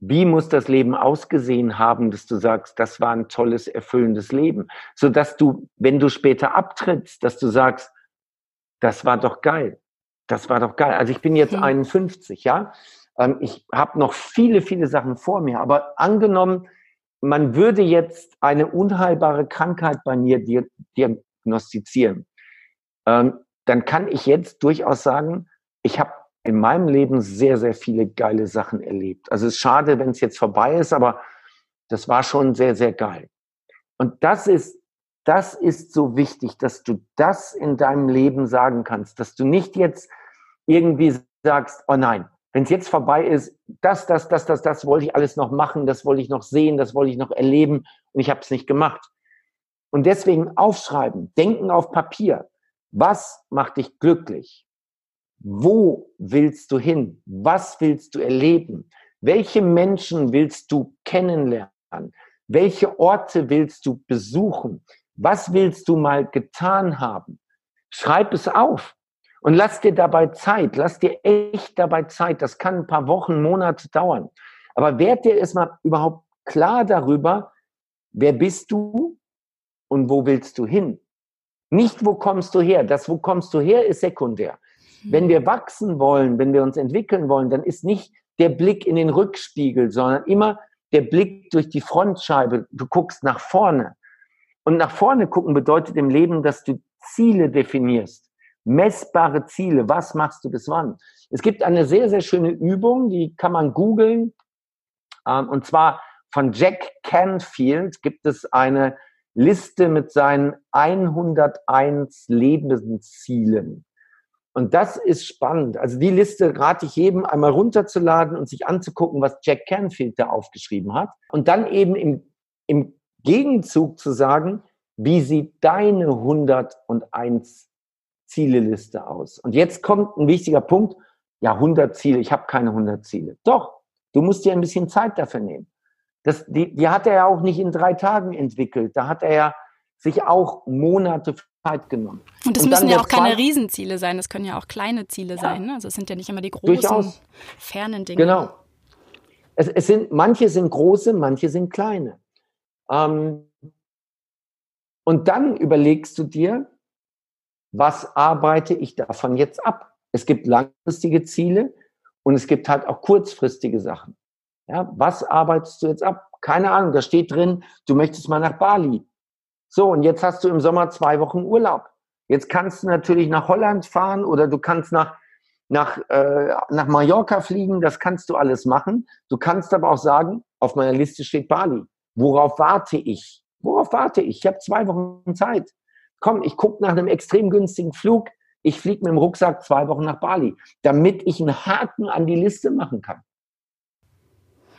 wie muss das Leben ausgesehen haben, dass du sagst, das war ein tolles, erfüllendes Leben, so dass du, wenn du später abtrittst, dass du sagst, das war doch geil, das war doch geil. Also ich bin jetzt mhm. 51, ja, ähm, ich habe noch viele, viele Sachen vor mir, aber angenommen, man würde jetzt eine unheilbare Krankheit bei mir diagnostizieren, ähm, dann kann ich jetzt durchaus sagen, ich habe in meinem Leben sehr, sehr viele geile Sachen erlebt. Also es ist schade, wenn es jetzt vorbei ist, aber das war schon sehr, sehr geil. Und das ist, das ist so wichtig, dass du das in deinem Leben sagen kannst, dass du nicht jetzt irgendwie sagst, oh nein, wenn es jetzt vorbei ist, das, das, das, das, das wollte ich alles noch machen, das wollte ich noch sehen, das wollte ich noch erleben und ich habe es nicht gemacht. Und deswegen aufschreiben, denken auf Papier. Was macht dich glücklich? Wo willst du hin? Was willst du erleben? Welche Menschen willst du kennenlernen? Welche Orte willst du besuchen? Was willst du mal getan haben? Schreib es auf und lass dir dabei Zeit. Lass dir echt dabei Zeit. Das kann ein paar Wochen, Monate dauern. Aber werd dir erstmal überhaupt klar darüber, wer bist du und wo willst du hin? Nicht, wo kommst du her? Das, wo kommst du her, ist sekundär. Wenn wir wachsen wollen, wenn wir uns entwickeln wollen, dann ist nicht der Blick in den Rückspiegel, sondern immer der Blick durch die Frontscheibe. Du guckst nach vorne. Und nach vorne gucken bedeutet im Leben, dass du Ziele definierst. Messbare Ziele. Was machst du bis wann? Es gibt eine sehr, sehr schöne Übung, die kann man googeln. Ähm, und zwar von Jack Canfield gibt es eine Liste mit seinen 101 Lebenszielen. Und das ist spannend. Also die Liste rate ich jedem einmal runterzuladen und sich anzugucken, was Jack Canfield da aufgeschrieben hat. Und dann eben im, im Gegenzug zu sagen, wie sieht deine 101 Zieleliste aus? Und jetzt kommt ein wichtiger Punkt. Ja, 100 Ziele. Ich habe keine 100 Ziele. Doch, du musst dir ein bisschen Zeit dafür nehmen. Das, die, die hat er ja auch nicht in drei Tagen entwickelt. Da hat er ja sich auch Monate Zeit genommen. Und das und müssen ja auch keine Riesenziele sein, das können ja auch kleine Ziele ja. sein. Ne? Also es sind ja nicht immer die großen, Durchaus. fernen Dinge. Genau. Es, es, sind, manche sind große, manche sind kleine. Ähm, und dann überlegst du dir, was arbeite ich davon jetzt ab? Es gibt langfristige Ziele und es gibt halt auch kurzfristige Sachen. Ja, was arbeitest du jetzt ab? Keine Ahnung, da steht drin, du möchtest mal nach Bali. So, und jetzt hast du im Sommer zwei Wochen Urlaub. Jetzt kannst du natürlich nach Holland fahren oder du kannst nach, nach, äh, nach Mallorca fliegen. Das kannst du alles machen. Du kannst aber auch sagen, auf meiner Liste steht Bali. Worauf warte ich? Worauf warte ich? Ich habe zwei Wochen Zeit. Komm, ich gucke nach einem extrem günstigen Flug. Ich fliege mit dem Rucksack zwei Wochen nach Bali, damit ich einen Haken an die Liste machen kann.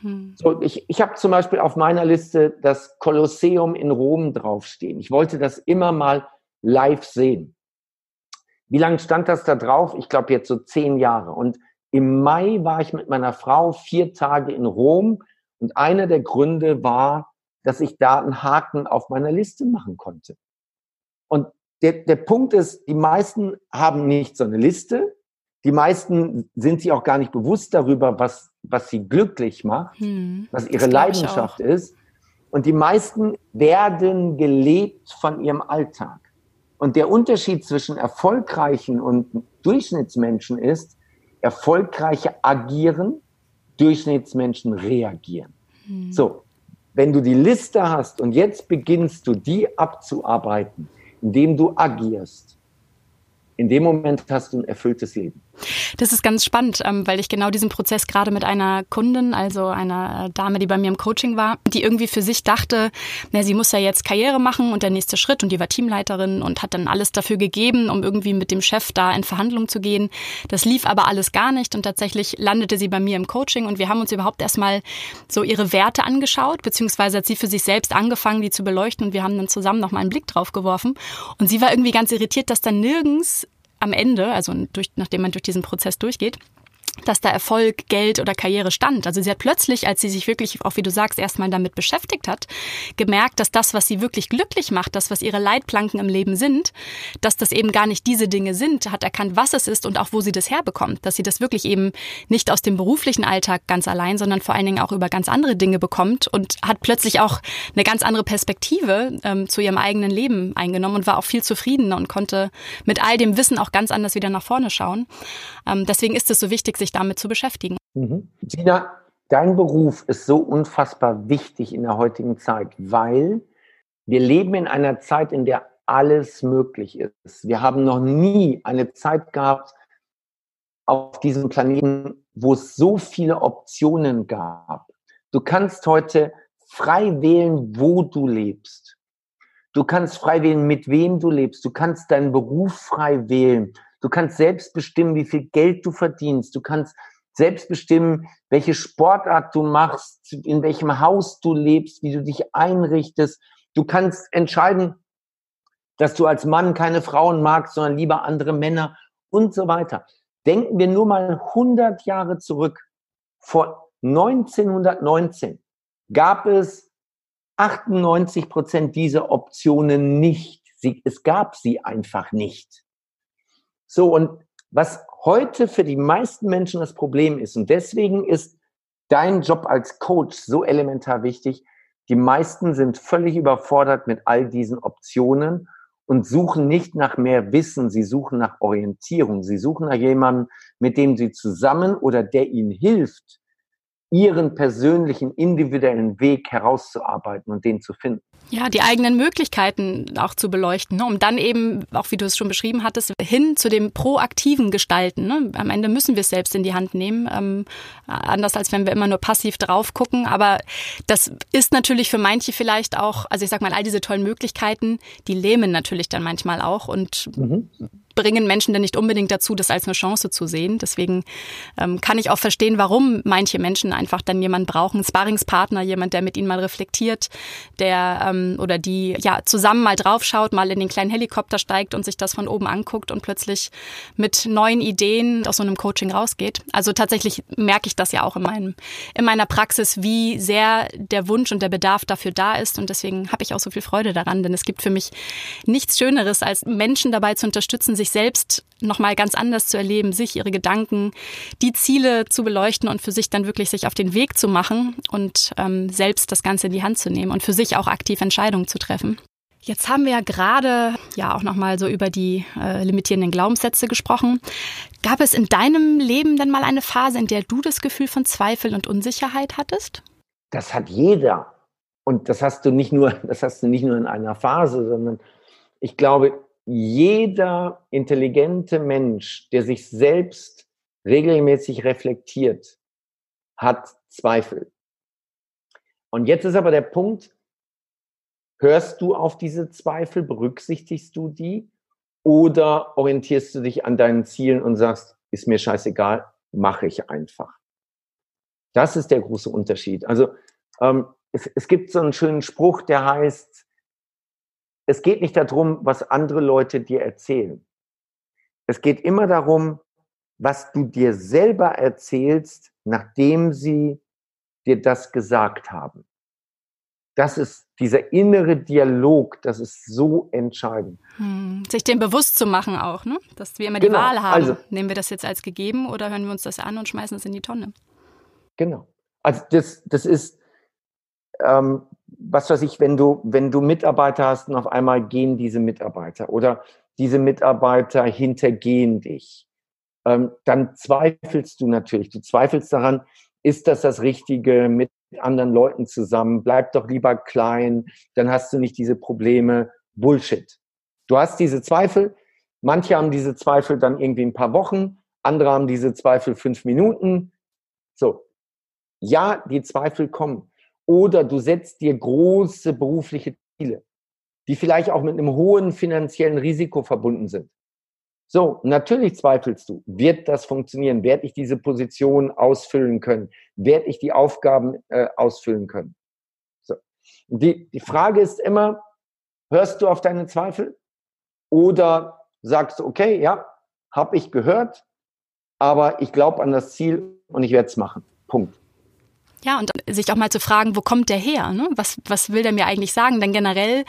Hm. So, ich ich habe zum Beispiel auf meiner Liste das Kolosseum in Rom draufstehen. Ich wollte das immer mal live sehen. Wie lange stand das da drauf? Ich glaube jetzt so zehn Jahre. Und im Mai war ich mit meiner Frau vier Tage in Rom. Und einer der Gründe war, dass ich da einen Haken auf meiner Liste machen konnte. Und der, der Punkt ist, die meisten haben nicht so eine Liste, die meisten sind sich auch gar nicht bewusst darüber, was, was sie glücklich macht, hm, was ihre Leidenschaft ist. Und die meisten werden gelebt von ihrem Alltag. Und der Unterschied zwischen erfolgreichen und Durchschnittsmenschen ist, erfolgreiche agieren, Durchschnittsmenschen reagieren. Hm. So, wenn du die Liste hast und jetzt beginnst du die abzuarbeiten, indem du agierst, in dem Moment hast du ein erfülltes Leben. Das ist ganz spannend, ähm, weil ich genau diesen Prozess gerade mit einer Kundin, also einer Dame, die bei mir im Coaching war, die irgendwie für sich dachte, na, sie muss ja jetzt Karriere machen und der nächste Schritt und die war Teamleiterin und hat dann alles dafür gegeben, um irgendwie mit dem Chef da in Verhandlungen zu gehen. Das lief aber alles gar nicht und tatsächlich landete sie bei mir im Coaching und wir haben uns überhaupt erstmal so ihre Werte angeschaut, beziehungsweise hat sie für sich selbst angefangen, die zu beleuchten und wir haben dann zusammen noch mal einen Blick drauf geworfen und sie war irgendwie ganz irritiert, dass dann nirgends am Ende, also durch, nachdem man durch diesen Prozess durchgeht, dass da Erfolg, Geld oder Karriere stand. Also sie hat plötzlich, als sie sich wirklich, auch wie du sagst, erstmal damit beschäftigt hat, gemerkt, dass das, was sie wirklich glücklich macht, das, was ihre Leitplanken im Leben sind, dass das eben gar nicht diese Dinge sind, hat erkannt, was es ist und auch wo sie das herbekommt. Dass sie das wirklich eben nicht aus dem beruflichen Alltag ganz allein, sondern vor allen Dingen auch über ganz andere Dinge bekommt und hat plötzlich auch eine ganz andere Perspektive ähm, zu ihrem eigenen Leben eingenommen und war auch viel zufriedener und konnte mit all dem Wissen auch ganz anders wieder nach vorne schauen. Ähm, deswegen ist es so wichtig, sich damit zu beschäftigen. Mhm. Sina, dein Beruf ist so unfassbar wichtig in der heutigen Zeit, weil wir leben in einer Zeit, in der alles möglich ist. Wir haben noch nie eine Zeit gehabt auf diesem Planeten, wo es so viele Optionen gab. Du kannst heute frei wählen, wo du lebst. Du kannst frei wählen, mit wem du lebst. Du kannst deinen Beruf frei wählen. Du kannst selbst bestimmen, wie viel Geld du verdienst. Du kannst selbst bestimmen, welche Sportart du machst, in welchem Haus du lebst, wie du dich einrichtest. Du kannst entscheiden, dass du als Mann keine Frauen magst, sondern lieber andere Männer und so weiter. Denken wir nur mal 100 Jahre zurück. Vor 1919 gab es 98 Prozent dieser Optionen nicht. Sie, es gab sie einfach nicht. So, und was heute für die meisten Menschen das Problem ist, und deswegen ist dein Job als Coach so elementar wichtig, die meisten sind völlig überfordert mit all diesen Optionen und suchen nicht nach mehr Wissen, sie suchen nach Orientierung, sie suchen nach jemandem, mit dem sie zusammen oder der ihnen hilft, ihren persönlichen, individuellen Weg herauszuarbeiten und den zu finden. Ja, die eigenen Möglichkeiten auch zu beleuchten, ne? um dann eben, auch wie du es schon beschrieben hattest, hin zu dem proaktiven Gestalten. Ne? Am Ende müssen wir es selbst in die Hand nehmen, ähm, anders als wenn wir immer nur passiv drauf gucken. Aber das ist natürlich für manche vielleicht auch, also ich sag mal, all diese tollen Möglichkeiten, die lähmen natürlich dann manchmal auch und mhm bringen Menschen denn nicht unbedingt dazu, das als eine Chance zu sehen. Deswegen ähm, kann ich auch verstehen, warum manche Menschen einfach dann jemanden brauchen, einen Sparringspartner, jemand, der mit ihnen mal reflektiert, der ähm, oder die ja zusammen mal draufschaut, mal in den kleinen Helikopter steigt und sich das von oben anguckt und plötzlich mit neuen Ideen aus so einem Coaching rausgeht. Also tatsächlich merke ich das ja auch in meinem in meiner Praxis, wie sehr der Wunsch und der Bedarf dafür da ist und deswegen habe ich auch so viel Freude daran, denn es gibt für mich nichts Schöneres, als Menschen dabei zu unterstützen, sich sich selbst nochmal ganz anders zu erleben, sich ihre Gedanken, die Ziele zu beleuchten und für sich dann wirklich sich auf den Weg zu machen und ähm, selbst das Ganze in die Hand zu nehmen und für sich auch aktiv Entscheidungen zu treffen. Jetzt haben wir ja gerade ja auch nochmal so über die äh, limitierenden Glaubenssätze gesprochen. Gab es in deinem Leben denn mal eine Phase, in der du das Gefühl von Zweifel und Unsicherheit hattest? Das hat jeder. Und das hast du nicht nur, das hast du nicht nur in einer Phase, sondern ich glaube, jeder intelligente Mensch, der sich selbst regelmäßig reflektiert, hat Zweifel. Und jetzt ist aber der Punkt, hörst du auf diese Zweifel, berücksichtigst du die oder orientierst du dich an deinen Zielen und sagst, ist mir scheißegal, mache ich einfach. Das ist der große Unterschied. Also ähm, es, es gibt so einen schönen Spruch, der heißt, es geht nicht darum, was andere Leute dir erzählen. Es geht immer darum, was du dir selber erzählst, nachdem sie dir das gesagt haben. Das ist dieser innere Dialog, das ist so entscheidend. Hm, sich dem bewusst zu machen auch, ne? dass wir immer genau. die Wahl haben. Also, Nehmen wir das jetzt als gegeben oder hören wir uns das an und schmeißen es in die Tonne? Genau. Also das, das ist, ähm, was weiß ich, wenn du, wenn du Mitarbeiter hast und auf einmal gehen diese Mitarbeiter oder diese Mitarbeiter hintergehen dich, ähm, dann zweifelst du natürlich. Du zweifelst daran, ist das das Richtige mit anderen Leuten zusammen? Bleib doch lieber klein, dann hast du nicht diese Probleme. Bullshit. Du hast diese Zweifel. Manche haben diese Zweifel dann irgendwie ein paar Wochen, andere haben diese Zweifel fünf Minuten. So. Ja, die Zweifel kommen. Oder du setzt dir große berufliche Ziele, die vielleicht auch mit einem hohen finanziellen Risiko verbunden sind. So, natürlich zweifelst du, wird das funktionieren? Werde ich diese Position ausfüllen können? Werde ich die Aufgaben äh, ausfüllen können? So. Die, die Frage ist immer, hörst du auf deine Zweifel? Oder sagst du, okay, ja, habe ich gehört, aber ich glaube an das Ziel und ich werde es machen. Punkt. Ja, und sich auch mal zu fragen, wo kommt der her? Ne? Was, was will der mir eigentlich sagen? Denn generell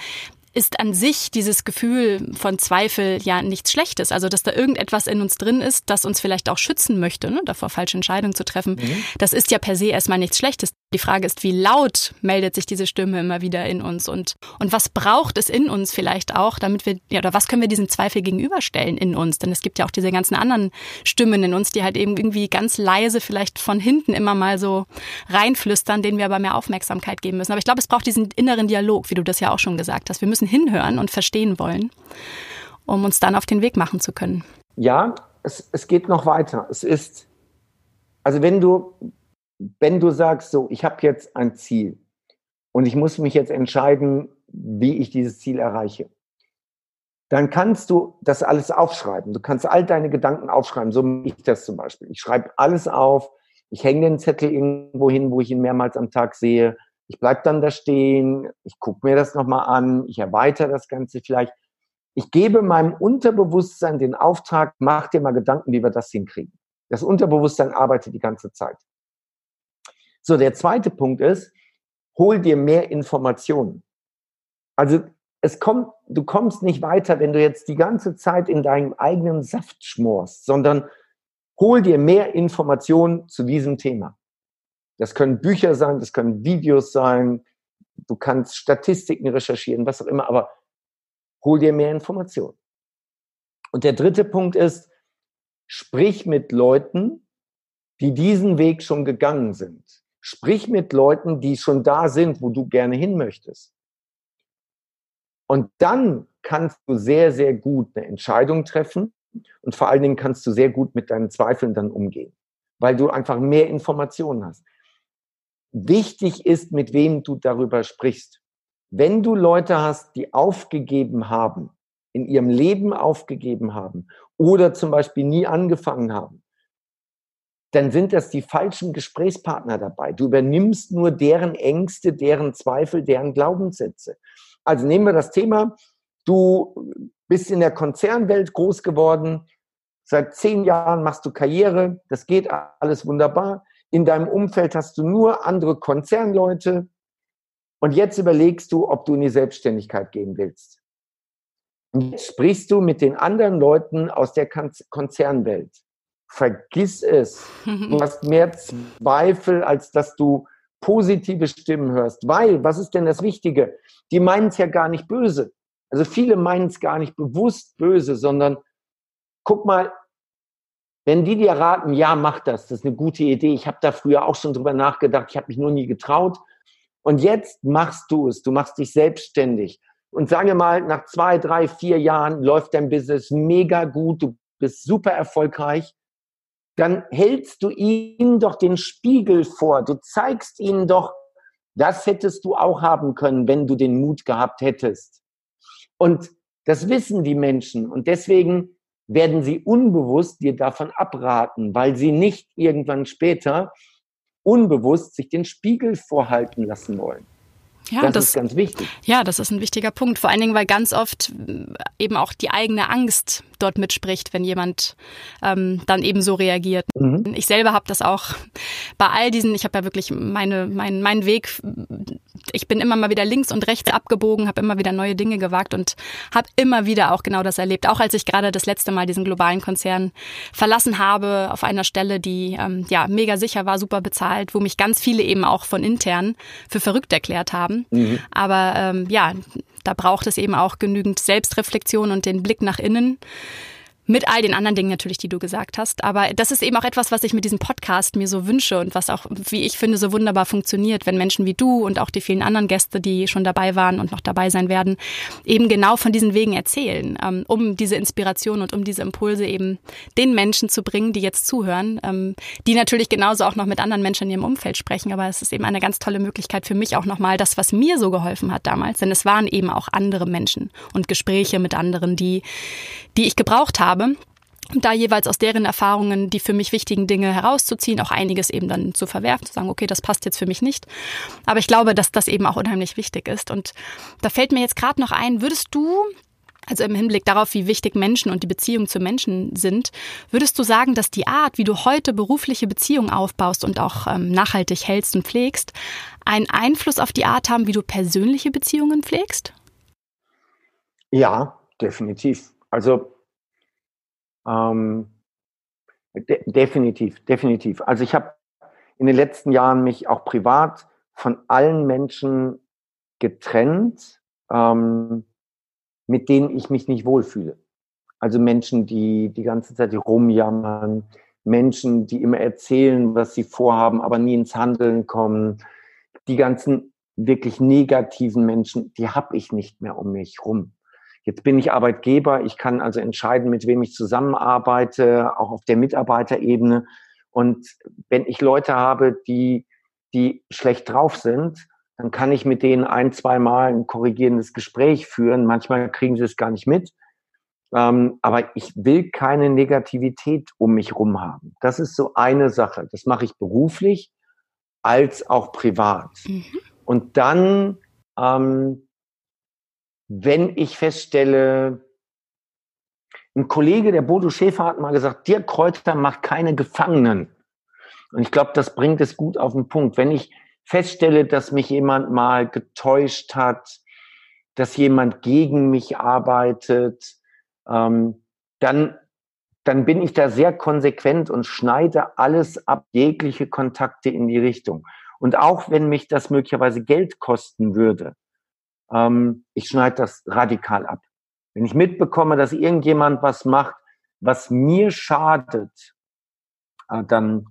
ist an sich dieses Gefühl von Zweifel ja nichts Schlechtes. Also, dass da irgendetwas in uns drin ist, das uns vielleicht auch schützen möchte, ne, davor falsche Entscheidungen zu treffen. Mhm. Das ist ja per se erstmal nichts Schlechtes. Die Frage ist, wie laut meldet sich diese Stimme immer wieder in uns und, und was braucht es in uns vielleicht auch, damit wir, ja, oder was können wir diesem Zweifel gegenüberstellen in uns? Denn es gibt ja auch diese ganzen anderen Stimmen in uns, die halt eben irgendwie ganz leise vielleicht von hinten immer mal so reinflüstern, denen wir aber mehr Aufmerksamkeit geben müssen. Aber ich glaube, es braucht diesen inneren Dialog, wie du das ja auch schon gesagt hast. Wir müssen hinhören und verstehen wollen, um uns dann auf den Weg machen zu können. Ja, es, es geht noch weiter. Es ist, also wenn du wenn du sagst, so, ich habe jetzt ein Ziel und ich muss mich jetzt entscheiden, wie ich dieses Ziel erreiche, dann kannst du das alles aufschreiben. Du kannst all deine Gedanken aufschreiben, so mache ich das zum Beispiel. Ich schreibe alles auf, ich hänge den Zettel irgendwo hin, wo ich ihn mehrmals am Tag sehe. Ich bleib dann da stehen, ich gucke mir das nochmal an, ich erweitere das Ganze vielleicht. Ich gebe meinem Unterbewusstsein den Auftrag, mach dir mal Gedanken, wie wir das hinkriegen. Das Unterbewusstsein arbeitet die ganze Zeit. So, der zweite Punkt ist, hol dir mehr Informationen. Also es kommt, du kommst nicht weiter, wenn du jetzt die ganze Zeit in deinem eigenen Saft schmorst, sondern hol dir mehr Informationen zu diesem Thema. Das können Bücher sein, das können Videos sein, du kannst Statistiken recherchieren, was auch immer, aber hol dir mehr Informationen. Und der dritte Punkt ist, sprich mit Leuten, die diesen Weg schon gegangen sind. Sprich mit Leuten, die schon da sind, wo du gerne hin möchtest. Und dann kannst du sehr, sehr gut eine Entscheidung treffen und vor allen Dingen kannst du sehr gut mit deinen Zweifeln dann umgehen, weil du einfach mehr Informationen hast. Wichtig ist, mit wem du darüber sprichst. Wenn du Leute hast, die aufgegeben haben, in ihrem Leben aufgegeben haben oder zum Beispiel nie angefangen haben, dann sind das die falschen Gesprächspartner dabei. Du übernimmst nur deren Ängste, deren Zweifel, deren Glaubenssätze. Also nehmen wir das Thema, du bist in der Konzernwelt groß geworden, seit zehn Jahren machst du Karriere, das geht alles wunderbar. In deinem Umfeld hast du nur andere Konzernleute und jetzt überlegst du, ob du in die Selbstständigkeit gehen willst. Und jetzt sprichst du mit den anderen Leuten aus der Konzernwelt vergiss es. Du hast mehr Zweifel, als dass du positive Stimmen hörst. Weil, was ist denn das Wichtige? Die meinen es ja gar nicht böse. Also viele meinen es gar nicht bewusst böse, sondern guck mal, wenn die dir raten, ja, mach das, das ist eine gute Idee. Ich habe da früher auch schon drüber nachgedacht, ich habe mich nur nie getraut. Und jetzt machst du es, du machst dich selbstständig. Und sage mal, nach zwei, drei, vier Jahren läuft dein Business mega gut, du bist super erfolgreich dann hältst du ihnen doch den Spiegel vor. Du zeigst ihnen doch, das hättest du auch haben können, wenn du den Mut gehabt hättest. Und das wissen die Menschen. Und deswegen werden sie unbewusst dir davon abraten, weil sie nicht irgendwann später unbewusst sich den Spiegel vorhalten lassen wollen. Ja, das, das, ist ganz wichtig. Ja, das ist ein wichtiger Punkt. Vor allen Dingen, weil ganz oft eben auch die eigene Angst dort mitspricht, wenn jemand ähm, dann eben so reagiert. Mhm. Ich selber habe das auch bei all diesen, ich habe ja wirklich meine, mein, meinen Weg, ich bin immer mal wieder links und rechts abgebogen, habe immer wieder neue Dinge gewagt und habe immer wieder auch genau das erlebt. Auch als ich gerade das letzte Mal diesen globalen Konzern verlassen habe, auf einer Stelle, die ähm, ja mega sicher war, super bezahlt, wo mich ganz viele eben auch von intern für verrückt erklärt haben haben. Mhm. Aber ähm, ja, da braucht es eben auch genügend Selbstreflexion und den Blick nach innen mit all den anderen Dingen natürlich, die du gesagt hast. Aber das ist eben auch etwas, was ich mit diesem Podcast mir so wünsche und was auch, wie ich finde, so wunderbar funktioniert, wenn Menschen wie du und auch die vielen anderen Gäste, die schon dabei waren und noch dabei sein werden, eben genau von diesen Wegen erzählen, ähm, um diese Inspiration und um diese Impulse eben den Menschen zu bringen, die jetzt zuhören, ähm, die natürlich genauso auch noch mit anderen Menschen in ihrem Umfeld sprechen. Aber es ist eben eine ganz tolle Möglichkeit für mich auch nochmal das, was mir so geholfen hat damals. Denn es waren eben auch andere Menschen und Gespräche mit anderen, die, die ich gebraucht habe habe und da jeweils aus deren Erfahrungen die für mich wichtigen Dinge herauszuziehen, auch einiges eben dann zu verwerfen, zu sagen, okay, das passt jetzt für mich nicht. Aber ich glaube, dass das eben auch unheimlich wichtig ist. Und da fällt mir jetzt gerade noch ein, würdest du, also im Hinblick darauf, wie wichtig Menschen und die Beziehungen zu Menschen sind, würdest du sagen, dass die Art, wie du heute berufliche Beziehungen aufbaust und auch ähm, nachhaltig hältst und pflegst, einen Einfluss auf die Art haben, wie du persönliche Beziehungen pflegst? Ja, definitiv. Also ähm, de definitiv, definitiv. Also ich habe in den letzten Jahren mich auch privat von allen Menschen getrennt, ähm, mit denen ich mich nicht wohlfühle. Also Menschen, die die ganze Zeit rumjammern, Menschen, die immer erzählen, was sie vorhaben, aber nie ins Handeln kommen. Die ganzen wirklich negativen Menschen, die habe ich nicht mehr um mich rum. Jetzt bin ich Arbeitgeber, ich kann also entscheiden, mit wem ich zusammenarbeite, auch auf der Mitarbeiterebene. Und wenn ich Leute habe, die, die schlecht drauf sind, dann kann ich mit denen ein, zwei Mal ein korrigierendes Gespräch führen. Manchmal kriegen sie es gar nicht mit. Ähm, aber ich will keine Negativität um mich rum haben. Das ist so eine Sache. Das mache ich beruflich als auch privat. Mhm. Und dann ähm, wenn ich feststelle, ein Kollege, der Bodo Schäfer, hat mal gesagt, Dirk Kräuter macht keine Gefangenen. Und ich glaube, das bringt es gut auf den Punkt. Wenn ich feststelle, dass mich jemand mal getäuscht hat, dass jemand gegen mich arbeitet, ähm, dann, dann bin ich da sehr konsequent und schneide alles ab, jegliche Kontakte in die Richtung. Und auch wenn mich das möglicherweise Geld kosten würde, ähm, ich schneide das radikal ab. Wenn ich mitbekomme, dass irgendjemand was macht, was mir schadet, äh, dann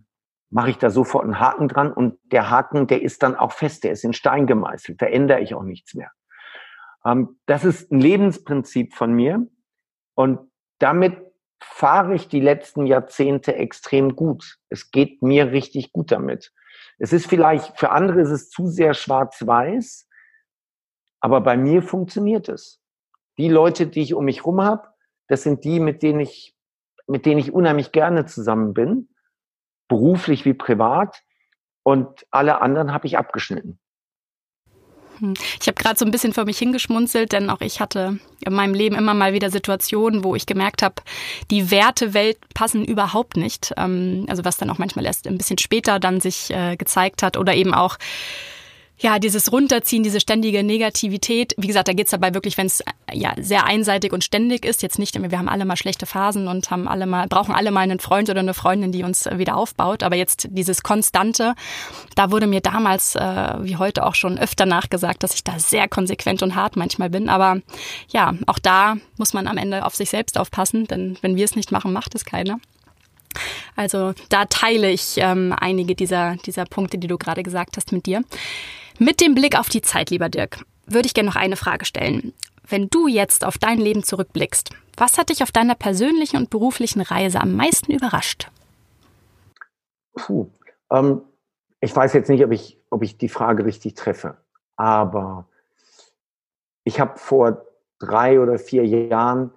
mache ich da sofort einen Haken dran und der Haken, der ist dann auch fest, der ist in Stein gemeißelt, da ändere ich auch nichts mehr. Ähm, das ist ein Lebensprinzip von mir und damit fahre ich die letzten Jahrzehnte extrem gut. Es geht mir richtig gut damit. Es ist vielleicht, für andere ist es zu sehr schwarz-weiß, aber bei mir funktioniert es. Die Leute, die ich um mich rum habe, das sind die, mit denen ich, mit denen ich unheimlich gerne zusammen bin, beruflich wie privat. Und alle anderen habe ich abgeschnitten. Hm. Ich habe gerade so ein bisschen vor mich hingeschmunzelt, denn auch ich hatte in meinem Leben immer mal wieder Situationen, wo ich gemerkt habe, die Wertewelt passen überhaupt nicht. Ähm, also was dann auch manchmal erst ein bisschen später dann sich äh, gezeigt hat oder eben auch ja, dieses Runterziehen, diese ständige Negativität. Wie gesagt, da geht's dabei wirklich, wenn es ja sehr einseitig und ständig ist. Jetzt nicht, wir haben alle mal schlechte Phasen und haben alle mal, brauchen alle mal einen Freund oder eine Freundin, die uns wieder aufbaut. Aber jetzt dieses Konstante, da wurde mir damals, äh, wie heute auch schon öfter nachgesagt, dass ich da sehr konsequent und hart manchmal bin. Aber ja, auch da muss man am Ende auf sich selbst aufpassen, denn wenn wir es nicht machen, macht es keiner. Also da teile ich ähm, einige dieser, dieser Punkte, die du gerade gesagt hast mit dir. Mit dem Blick auf die Zeit, lieber Dirk, würde ich gerne noch eine Frage stellen. Wenn du jetzt auf dein Leben zurückblickst, was hat dich auf deiner persönlichen und beruflichen Reise am meisten überrascht? Puh, ähm, ich weiß jetzt nicht, ob ich, ob ich die Frage richtig treffe, aber ich habe vor drei oder vier Jahren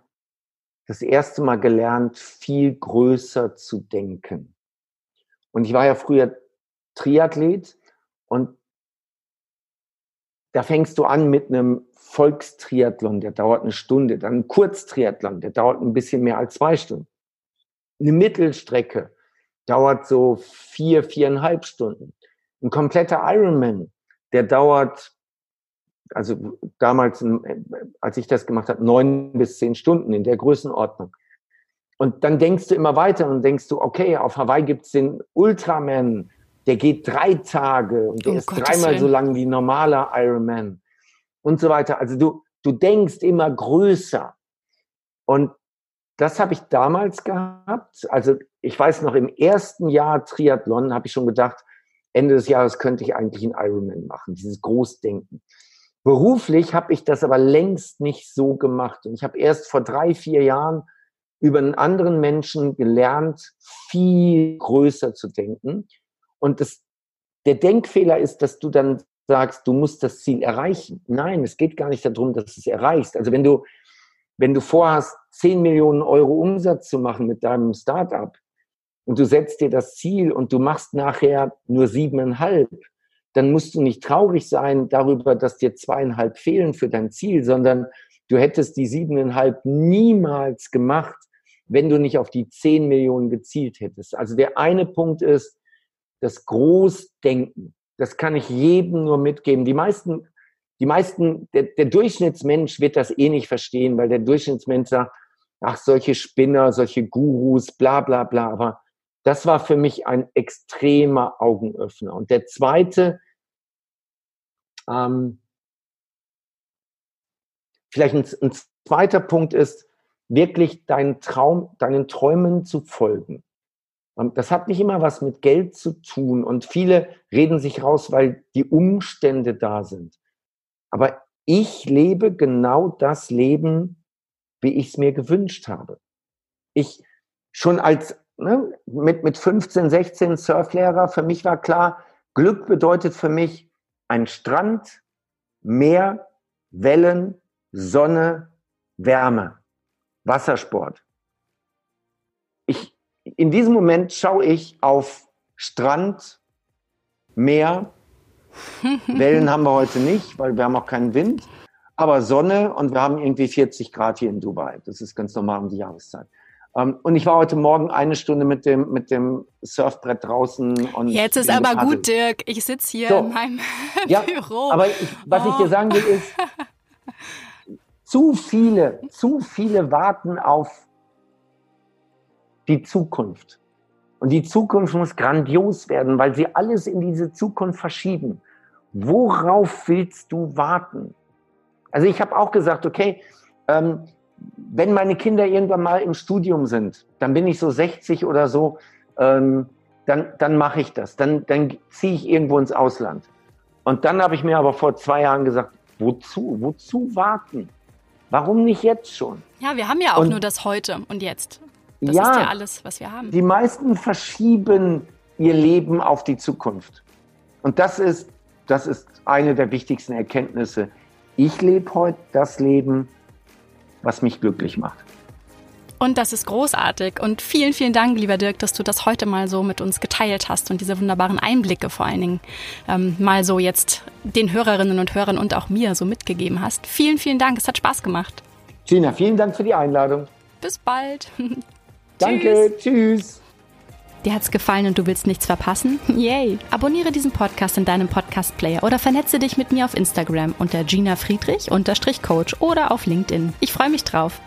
das erste Mal gelernt, viel größer zu denken. Und ich war ja früher Triathlet und da fängst du an mit einem Volkstriathlon, der dauert eine Stunde, dann ein Kurztriathlon, der dauert ein bisschen mehr als zwei Stunden. Eine Mittelstrecke dauert so vier, viereinhalb Stunden. Ein kompletter Ironman, der dauert, also damals, als ich das gemacht habe, neun bis zehn Stunden in der Größenordnung. Und dann denkst du immer weiter und denkst du, okay, auf Hawaii gibt's den Ultraman der geht drei Tage und der Um ist Gottes dreimal Willen. so lang wie normaler Ironman und so weiter. Also du, du denkst immer größer. Und das habe ich damals gehabt. Also ich weiß noch, im ersten Jahr Triathlon habe ich schon gedacht, Ende des Jahres könnte ich eigentlich einen Ironman machen, dieses Großdenken. Beruflich habe ich das aber längst nicht so gemacht. Und ich habe erst vor drei, vier Jahren über einen anderen Menschen gelernt, viel größer zu denken. Und das, der Denkfehler ist, dass du dann sagst, du musst das Ziel erreichen. Nein, es geht gar nicht darum, dass du es erreichst. Also wenn du, wenn du vorhast, 10 Millionen Euro Umsatz zu machen mit deinem Startup und du setzt dir das Ziel und du machst nachher nur siebeneinhalb, dann musst du nicht traurig sein darüber, dass dir zweieinhalb fehlen für dein Ziel, sondern du hättest die siebeneinhalb niemals gemacht, wenn du nicht auf die 10 Millionen gezielt hättest. Also der eine Punkt ist das Großdenken. Das kann ich jedem nur mitgeben. Die meisten, die meisten, der, der Durchschnittsmensch wird das eh nicht verstehen, weil der Durchschnittsmensch sagt, ach, solche Spinner, solche Gurus, bla, bla, bla. Aber das war für mich ein extremer Augenöffner. Und der zweite, ähm, vielleicht ein, ein zweiter Punkt ist, wirklich deinen Traum, deinen Träumen zu folgen. Das hat nicht immer was mit Geld zu tun. Und viele reden sich raus, weil die Umstände da sind. Aber ich lebe genau das Leben, wie ich es mir gewünscht habe. Ich schon als ne, mit, mit 15, 16 Surflehrer, für mich war klar, Glück bedeutet für mich ein Strand, Meer, Wellen, Sonne, Wärme, Wassersport. Ich, in diesem Moment schaue ich auf Strand, Meer, Wellen haben wir heute nicht, weil wir haben auch keinen Wind, aber Sonne und wir haben irgendwie 40 Grad hier in Dubai. Das ist ganz normal um die Jahreszeit. Ähm, und ich war heute Morgen eine Stunde mit dem, mit dem Surfbrett draußen. Und Jetzt ist aber gut, Dirk. Ich sitze hier So. in meinem Ja, Büro. Aber ich, was ich Oh. dir sagen will, ist, zu viele, zu viele warten auf die Zukunft. Und die Zukunft muss grandios werden, weil sie alles in diese Zukunft verschieben. Worauf willst du warten? Also ich habe auch gesagt, okay, ähm, wenn meine Kinder irgendwann mal im Studium sind, dann bin ich so 60 oder so, ähm, dann, dann mache ich das. Dann, dann ziehe ich irgendwo ins Ausland. Und dann habe ich mir aber vor zwei Jahren gesagt, wozu? Wozu warten? Warum nicht jetzt schon? ja, wir haben ja auch Und- nur das Heute und Jetzt. Das Ja. ist ja alles, was wir haben. Die meisten verschieben ihr Leben auf die Zukunft. Und das ist, das ist eine der wichtigsten Erkenntnisse. Ich lebe heute das Leben, was mich glücklich macht. Und das ist großartig. Und vielen, vielen Dank, lieber Dirk, dass du das heute mal so mit uns geteilt hast und diese wunderbaren Einblicke vor allen Dingen ähm, mal so jetzt den Hörerinnen und Hörern und auch mir so mitgegeben hast. Vielen, vielen Dank. Es hat Spaß gemacht. Gina, vielen Dank für die Einladung. Bis bald. Danke, tschüss. Dir hat's gefallen und du willst nichts verpassen? Yay! Abonniere diesen Podcast in deinem Podcast-Player oder vernetze dich mit mir auf Instagram unter Gina Friedrich Coach oder auf LinkedIn. Ich freue mich drauf.